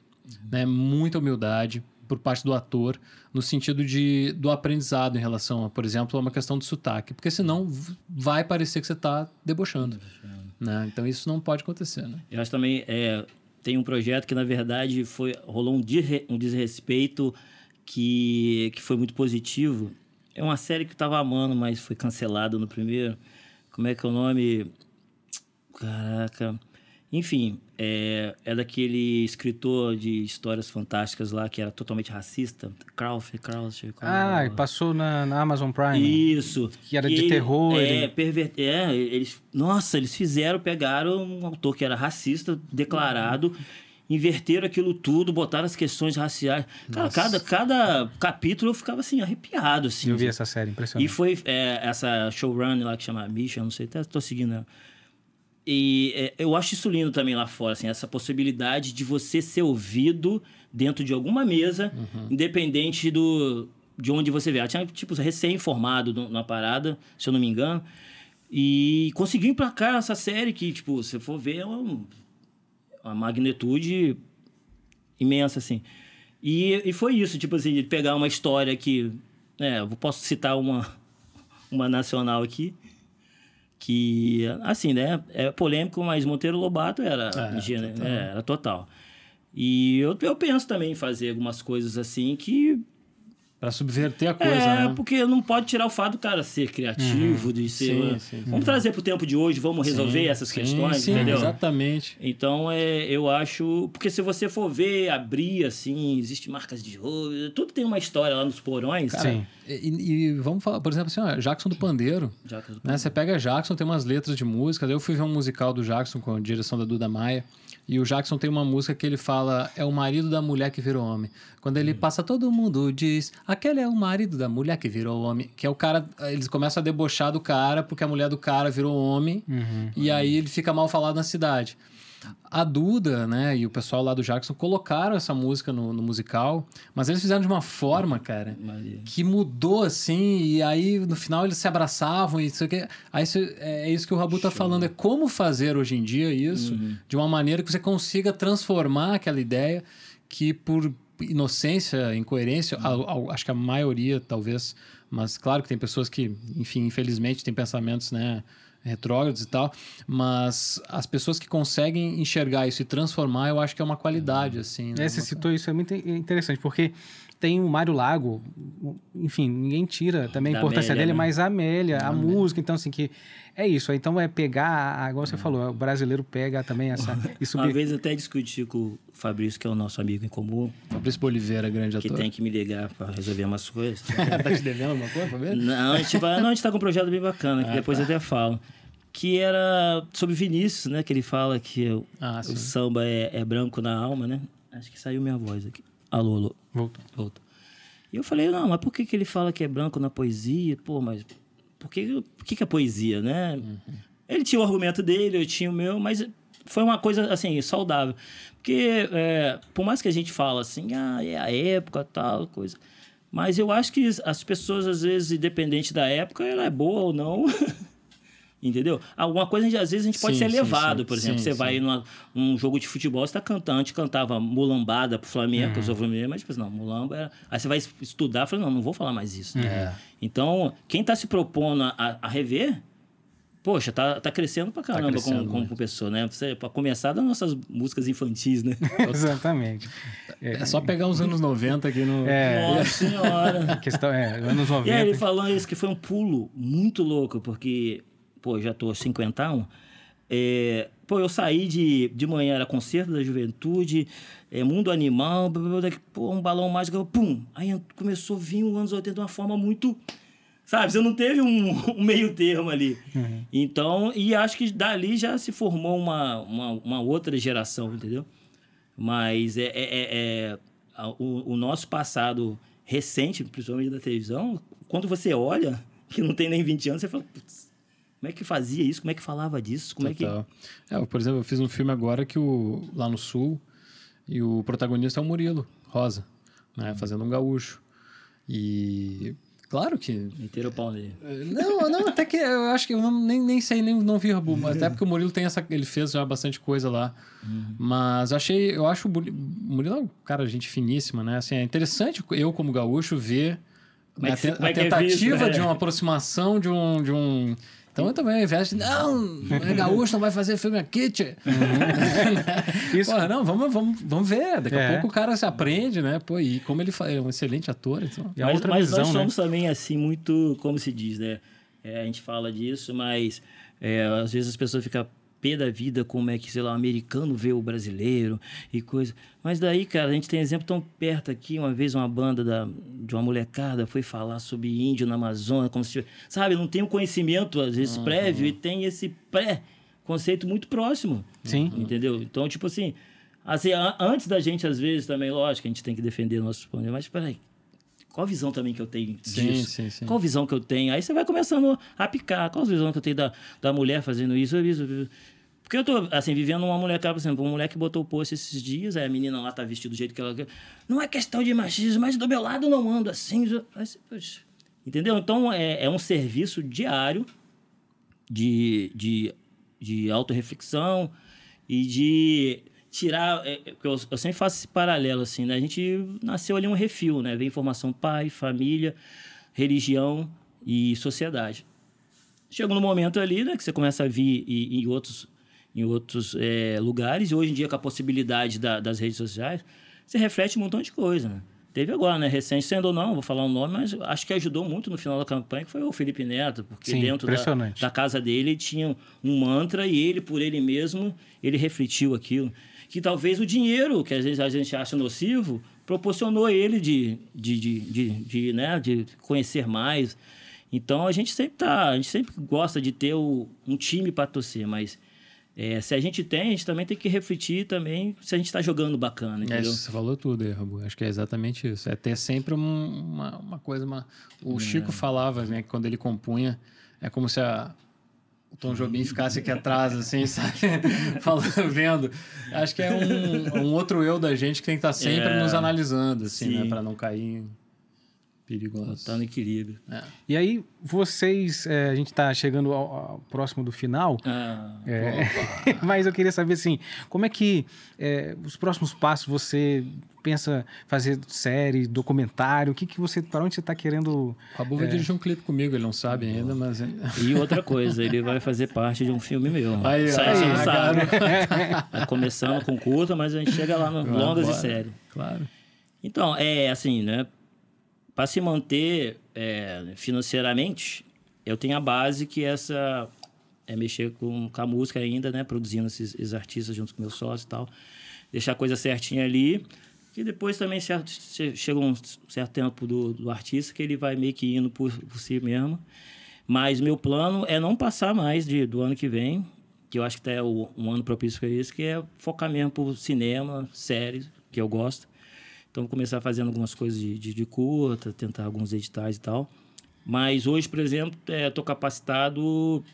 né, muita humildade por parte do ator, no sentido de, do aprendizado em relação a, por exemplo, a uma questão de sotaque. Porque senão vai parecer que você está debochando. Né? Então, isso não pode acontecer. Né? Eu acho também... É, tem um projeto que, na verdade, foi, rolou um, um desrespeito que, que foi muito positivo é uma série que eu tava amando, mas foi cancelado no primeiro. Como é que é o nome? Caraca. Enfim, é, é daquele escritor de histórias fantásticas lá que era totalmente racista. Crawford, Crawford. Ah, é? passou na, na, Amazon Prime. Isso. Que era de terror. É, ele... perver... é, eles. Nossa, eles fizeram, pegaram um autor que era racista, declarado. Uhum inverteram aquilo tudo, botaram as questões raciais. Cara, cada, cada capítulo eu ficava assim, arrepiado. Assim, eu vi assim. essa série, impressionante. E foi é, essa showrunner lá que chama Misha, não sei, até tô seguindo ela. E é, eu acho isso lindo também lá fora, assim, essa possibilidade de você ser ouvido dentro de alguma mesa, uhum. independente do, de onde você vê. Ela tinha, tipo, recém-formado na parada, se eu não me engano. E conseguiu emplacar essa série que, tipo, se for ver, é um uma magnitude imensa, assim. E, e foi isso, tipo assim, de pegar uma história que... É, eu posso citar uma, uma nacional aqui, que, assim, né? É polêmico, mas Monteiro Lobato era, é, total. É, era total. E eu, eu penso também em fazer algumas coisas assim que para subverter a coisa, é, né? porque não pode tirar o fato do cara ser criativo, uhum. de ser. Sim, sim, vamos trazer para o tempo de hoje, vamos resolver essas questões, sim, entendeu? Exatamente. Então, é, eu acho. Porque se você for ver, abrir assim, existe marcas de roubo, tudo tem uma história lá nos porões. Cara, sim. E, e, vamos falar, por exemplo, assim, ó, Jackson do Pandeiro. Jackson do Pandeiro. Né? Você pega Jackson, tem umas letras de música. Eu fui ver um musical do Jackson com a direção da Duda Maia. E o Jackson tem uma música que ele fala: é o marido da mulher que virou homem. Quando ele hum. passa, todo mundo diz: aquele é o marido da mulher que virou homem. Que é o cara. Eles começam a debochar do cara porque a mulher do cara virou homem. Uhum. E aí ele fica mal falado na cidade. A Duda, né, e o pessoal lá do Jackson colocaram essa música no, no musical, mas eles fizeram de uma forma, cara, Maria. que mudou assim, e aí no final eles se abraçavam e isso aqui. Aí isso, é, é isso que o Rabu tá falando, é como fazer hoje em dia isso uhum. de uma maneira que você consiga transformar aquela ideia que por inocência, incoerência, uhum. a, a, acho que a maioria talvez, mas claro que tem pessoas que, enfim, infelizmente têm pensamentos, né, retrógrados e tal, mas as pessoas que conseguem enxergar isso e transformar, eu acho que é uma qualidade, uhum. assim. Né? É, você citou isso, é muito interessante, porque tem o Mário Lago, enfim, ninguém tira também a Da importância Amélia, dele, né? mas a Amélia, a música, então assim, que é isso. Então é pegar, igual você falou, o brasileiro pega também essa... Isso Uma que- vez até discuti com o Fabrício, que é o nosso amigo em comum, Fabrício Boliveira, grande que ator. tem que me ligar para resolver umas coisas. tá te devendo alguma coisa, Fabrício? Não, a gente, vai, não, a gente tá com um projeto bem bacana, que Ah, depois tá. eu até falo. Que era sobre Vinícius, né? Que ele fala que o, Ah, o samba é, é branco na alma, né? Acho que saiu minha voz aqui. Alô, alô. Voltou. Voltou. E eu falei, não, mas por que, que ele fala que é branco na poesia? Pô, mas por que, por que, que é poesia, né? Ele tinha o argumento dele, eu tinha o meu, mas foi uma coisa, assim, saudável. Porque, é, por mais que a gente fala assim, ah, é a época, tal, coisa... Mas eu acho que as pessoas, às vezes, independente da época, ela é boa ou não... Entendeu? Alguma coisa, às vezes, a gente pode Sim, ser levado, sim. por exemplo. Sim, você sim. vai num jogo de futebol, você tá cantando, a gente cantava mulambada pro Flamengo, que eu sou Flamengo, mas, tipo, assim, não, mulamba era... Aí você vai estudar, fala, não, não vou falar mais isso. É. Então, quem tá se propondo a, a rever, poxa, tá, tá crescendo pra caramba crescendo como, como muito. pessoa, né? Você, pra começar das nossas músicas infantis, né? Exatamente. É só pegar os anos 90 aqui no... É, Nossa senhora! a questão é, anos E 90. aí ele falando isso, que foi um pulo muito louco, porque, pô, já tô 51. É, pô, eu saí de, de manhã, era Concerto da Juventude, é, Mundo Animal, pô, um balão mágico, pum! Aí começou a vir os anos 80 de uma forma muito... Sabe, você não teve um, um meio termo ali. Então, e acho que dali já se formou uma, uma, uma outra geração, entendeu? Mas é, é- é- é- o, o nosso passado recente, principalmente da televisão, quando você olha, que não tem nem 20 anos, você fala, "Putz, como é que fazia isso? Como é que falava disso? Como é que... É, eu, por exemplo, eu fiz um filme agora que o lá no sul e o protagonista é o Murilo Rosa, né, fazendo um gaúcho. E claro que Meteram o pau nele. não, não, até que eu acho que eu não, nem, nem sei, nem não vi Rabu, até porque o Murilo tem essa. Ele fez já bastante coisa lá. Mas achei, eu acho o Murilo, é um cara, gente finíssima, né? Assim, é interessante eu, como gaúcho, ver é a, que te- é a que é tentativa visto, né? de uma aproximação de um. De um então eu também, de. Não, não é gaúcho, não vai fazer filme aqui, tchê. Isso- Porra, não, vamos, vamos, vamos ver. Daqui É. a pouco o cara se aprende, né? Pô, e como ele é um excelente ator, então. É mas, outra mas visão, nós né? somos também, assim, muito, como se diz, né? É, a gente fala disso, mas é, às vezes as pessoas ficam pé da vida como é que, sei lá, o americano vê o brasileiro e coisa. Mas daí, cara, a gente tem exemplo tão perto aqui. Uma vez uma banda da, de uma molecada foi falar sobre índio na Amazônia, como se sabe, não tem o conhecimento, às vezes, prévio, e tem esse pré-conceito muito próximo. Sim. Entendeu? Então, tipo assim, assim, antes da gente, às vezes, também, lógico, a gente tem que defender nossos pontos, mas peraí, qual a visão também que eu tenho Sim, disso? sim, sim. Qual a visão que eu tenho? Aí você vai começando a picar. Qual a visão que eu tenho da, da mulher fazendo isso, isso, isso? Porque eu tô, assim, vivendo uma mulher, por exemplo, uma mulher que botou o post esses dias, aí a menina lá tá vestida do jeito que ela quer. Não é questão de machismo, mas do meu lado eu não ando assim. Poxa, Entendeu? Então é, é um serviço diário de, de, de autorreflexão e de tirar. é, é, eu, eu sempre faço esse paralelo, assim, né? A gente nasceu ali um refil, né? Vem informação pai, família, religião e sociedade. Chega no momento ali, né, que você começa a vir em, em outros, em outros é, lugares, e hoje em dia, com a possibilidade da- das redes sociais, você reflete um montão de coisa, né? Teve agora, né, recente, sendo ou não, vou falar o nome, mas acho que ajudou muito no final da campanha, que foi o Felipe Neto, porque Sim, dentro da, da casa dele tinha um mantra e ele, por ele mesmo, ele refletiu aquilo. Que talvez o dinheiro, que às vezes a gente acha nocivo, proporcionou a ele de, de, de, de, de, né, de conhecer mais. Então a gente sempre tá, a gente sempre gosta de ter o- um time para torcer, mas é, se a gente tem, a gente também tem que refletir também se a gente está jogando bacana, É, você falou tudo aí, Rabu. Acho que é exatamente isso. É ter sempre um- uma, uma coisa. Uma... O É. Chico falava, né, que quando ele compunha, é como se a, o Tom Jobim ficasse aqui atrás, assim, sabe? Falando, vendo. Acho que é um, um outro eu da gente que tem que estar sempre É. nos analisando, assim, né? Sim. Para não cair em perigoso. No equilíbrio. É. E aí, vocês, é, a gente está chegando ao, ao próximo do final, Ah, é, mas eu queria saber assim, como é que é, os próximos passos você pensa fazer série, documentário, o que que você, para onde você está querendo? O Rabu vai dirigir um clipe comigo, ele não sabe ainda, mas. E outra coisa, ele vai fazer parte de um filme meu. Aí, Isso aí não sabe. Tá começando com curta, mas a gente chega lá no longas e embora. sério. Claro. Então, é assim, né? Para se manter é, financeiramente, eu tenho a base que essa é mexer com, com a música ainda, né? Produzindo esses, esses artistas junto com meus sócios e tal. Deixar a coisa certinha ali. E depois também certo, chega um certo tempo do, do artista que ele vai meio que indo por, por si mesmo. Mas meu plano é não passar mais de, do ano que vem, que eu acho que até o, um ano propício para isso, que é focar mesmo por cinema, séries, que eu gosto. Então, vou começar fazendo algumas coisas de, de, de curta, tentar alguns editais e tal. Mas hoje, por exemplo, estou é, capacitado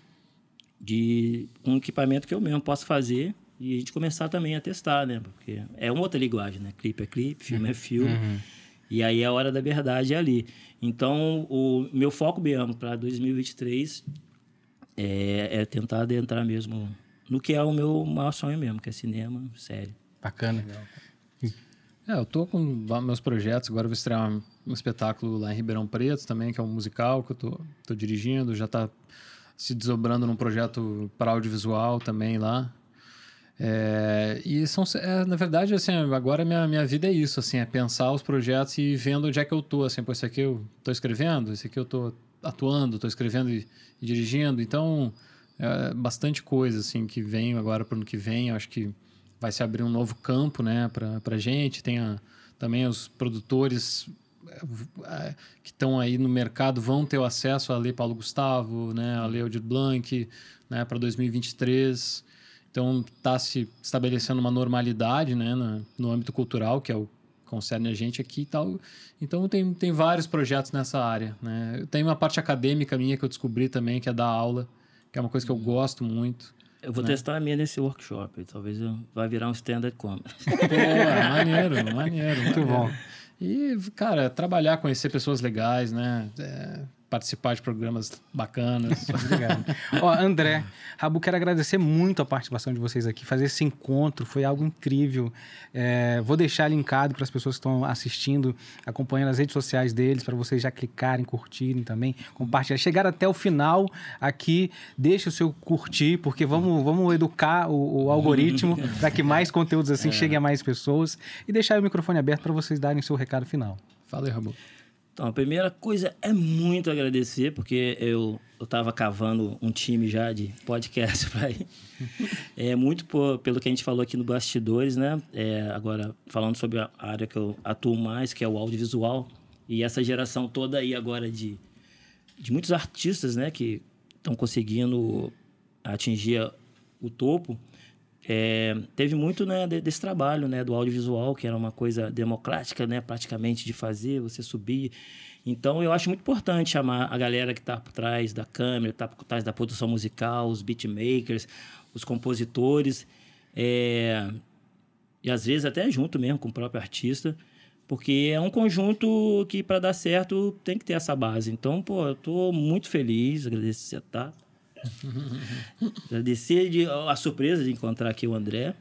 de um equipamento que eu mesmo posso fazer e a gente começar também a testar, né? Porque é uma outra linguagem, né? Clipe é clipe, filme é filme. Uhum. E aí é a hora da verdade é ali. Então, o meu foco mesmo para 2023 é, é, tentar adentrar mesmo no que é o meu maior sonho mesmo, que é cinema, série. Bacana. Legal. É, eu tô com meus projetos, agora vou estrear um, espetáculo lá em Ribeirão Preto também, que é um musical que eu tô, tô dirigindo, já está se desdobrando num projeto para audiovisual também lá. É, e são, é, na verdade, assim, agora minha, minha vida é isso, assim, é pensar os projetos e vendo onde é que eu tô, assim, pô, esse aqui eu tô escrevendo, esse aqui eu tô atuando, tô escrevendo e, e dirigindo, então, é bastante coisa, assim, que vem agora para o ano que vem, acho que vai se abrir um novo campo, né, para a gente, tem a, também os produtores é, que estão aí no mercado vão ter o acesso à Lei Paulo Gustavo, né, a Lei Aldir Blanc, né, para 2023. Então está se estabelecendo uma normalidade, né, no, no âmbito cultural, que é o concerne a gente aqui e tal. Então tem, tem vários projetos nessa área, né. Tem uma parte acadêmica minha que eu descobri também, que é dar aula, que é uma coisa que eu gosto muito. Eu vou né? testar a minha nesse workshop. Talvez eu vai virar um stand-up comedy. Pô, maneiro, maneiro. Muito maneiro. bom. E, cara, trabalhar, conhecer pessoas legais, né? É, participar de programas bacanas. Obrigado. Ó, André, Rabu, quero agradecer muito a participação de vocês aqui. Fazer esse encontro foi algo incrível. É, vou deixar linkado para as pessoas que estão assistindo, acompanhando as redes sociais deles, para vocês já clicarem, curtirem também, compartilhar. Chegar até o final aqui, deixe o seu curtir, porque vamos, vamos educar o, o algoritmo para que mais conteúdos assim é. cheguem a mais pessoas. E deixar o microfone aberto para vocês darem o seu recado final. Fala aí, Rabu. Então, a primeira coisa é muito agradecer, porque eu estava cavando um time já de podcast para ir. É muito por, pelo que a gente falou aqui no Bastidores, né? É, agora, falando sobre a área que eu atuo mais, que é o audiovisual, e essa geração toda aí agora de, de muitos artistas, né? Que estão conseguindo atingir o topo é, teve muito né, desse trabalho né, do audiovisual, que era uma coisa democrática, né, praticamente, de fazer, você subir. Então, eu acho muito importante chamar a galera que está por trás da câmera, está por trás da produção musical, os beatmakers, os compositores, é, e às vezes até junto mesmo com o próprio artista, porque é um conjunto que, para dar certo, tem que ter essa base. Então, pô, eu estou muito feliz, agradeço você estar. Tá? Agradecer de, a surpresa de encontrar aqui o André.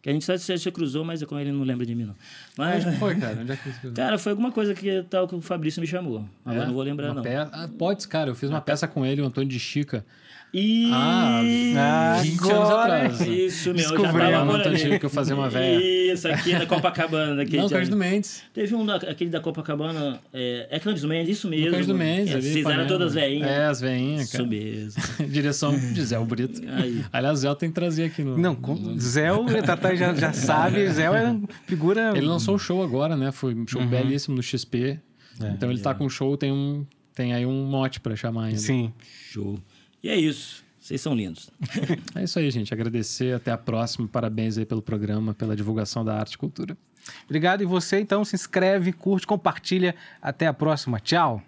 Que a gente sabe que você cruzou, mas com ele não lembra de mim, não. Mas, Onde foi, cara? Onde é que você Cara, foi alguma coisa que, tal, que o Fabrício me chamou. Agora é? não vou lembrar, não. Peça... Ah, pode, cara. Eu fiz uma peça com ele, o Antônio de Chica. E... Ah, 20 anos atrás. Isso, meu. Descobri, já tava que eu fazia uma velha. Isso, aqui na Copacabana. Aquele Não, Cândido Mendes. Teve um, da, aquele da Copacabana, é, é Cândido Mendes, isso mesmo. Cândido Mendes. É, vocês eram todas veinhas. É, as veinhas, cara. Isso mesmo. Direção de Zé Brito. Aí. Aliás, Zé tem que trazer aqui no... Não, com, Zé, Tata já, já sabe, Zé é figura... Ele lançou um show agora, né? Foi um show uhum. belíssimo no XP. É, então ele é. tá com um show, tem um... Tem aí um mote para chamar ainda. Sim. Show. E é isso. Vocês são lindos. é isso aí, gente. Agradecer. Até a próxima. Parabéns aí pelo programa, pela divulgação da arte e cultura. Obrigado. E você, então, se inscreve, curte, compartilha. Até a próxima. Tchau.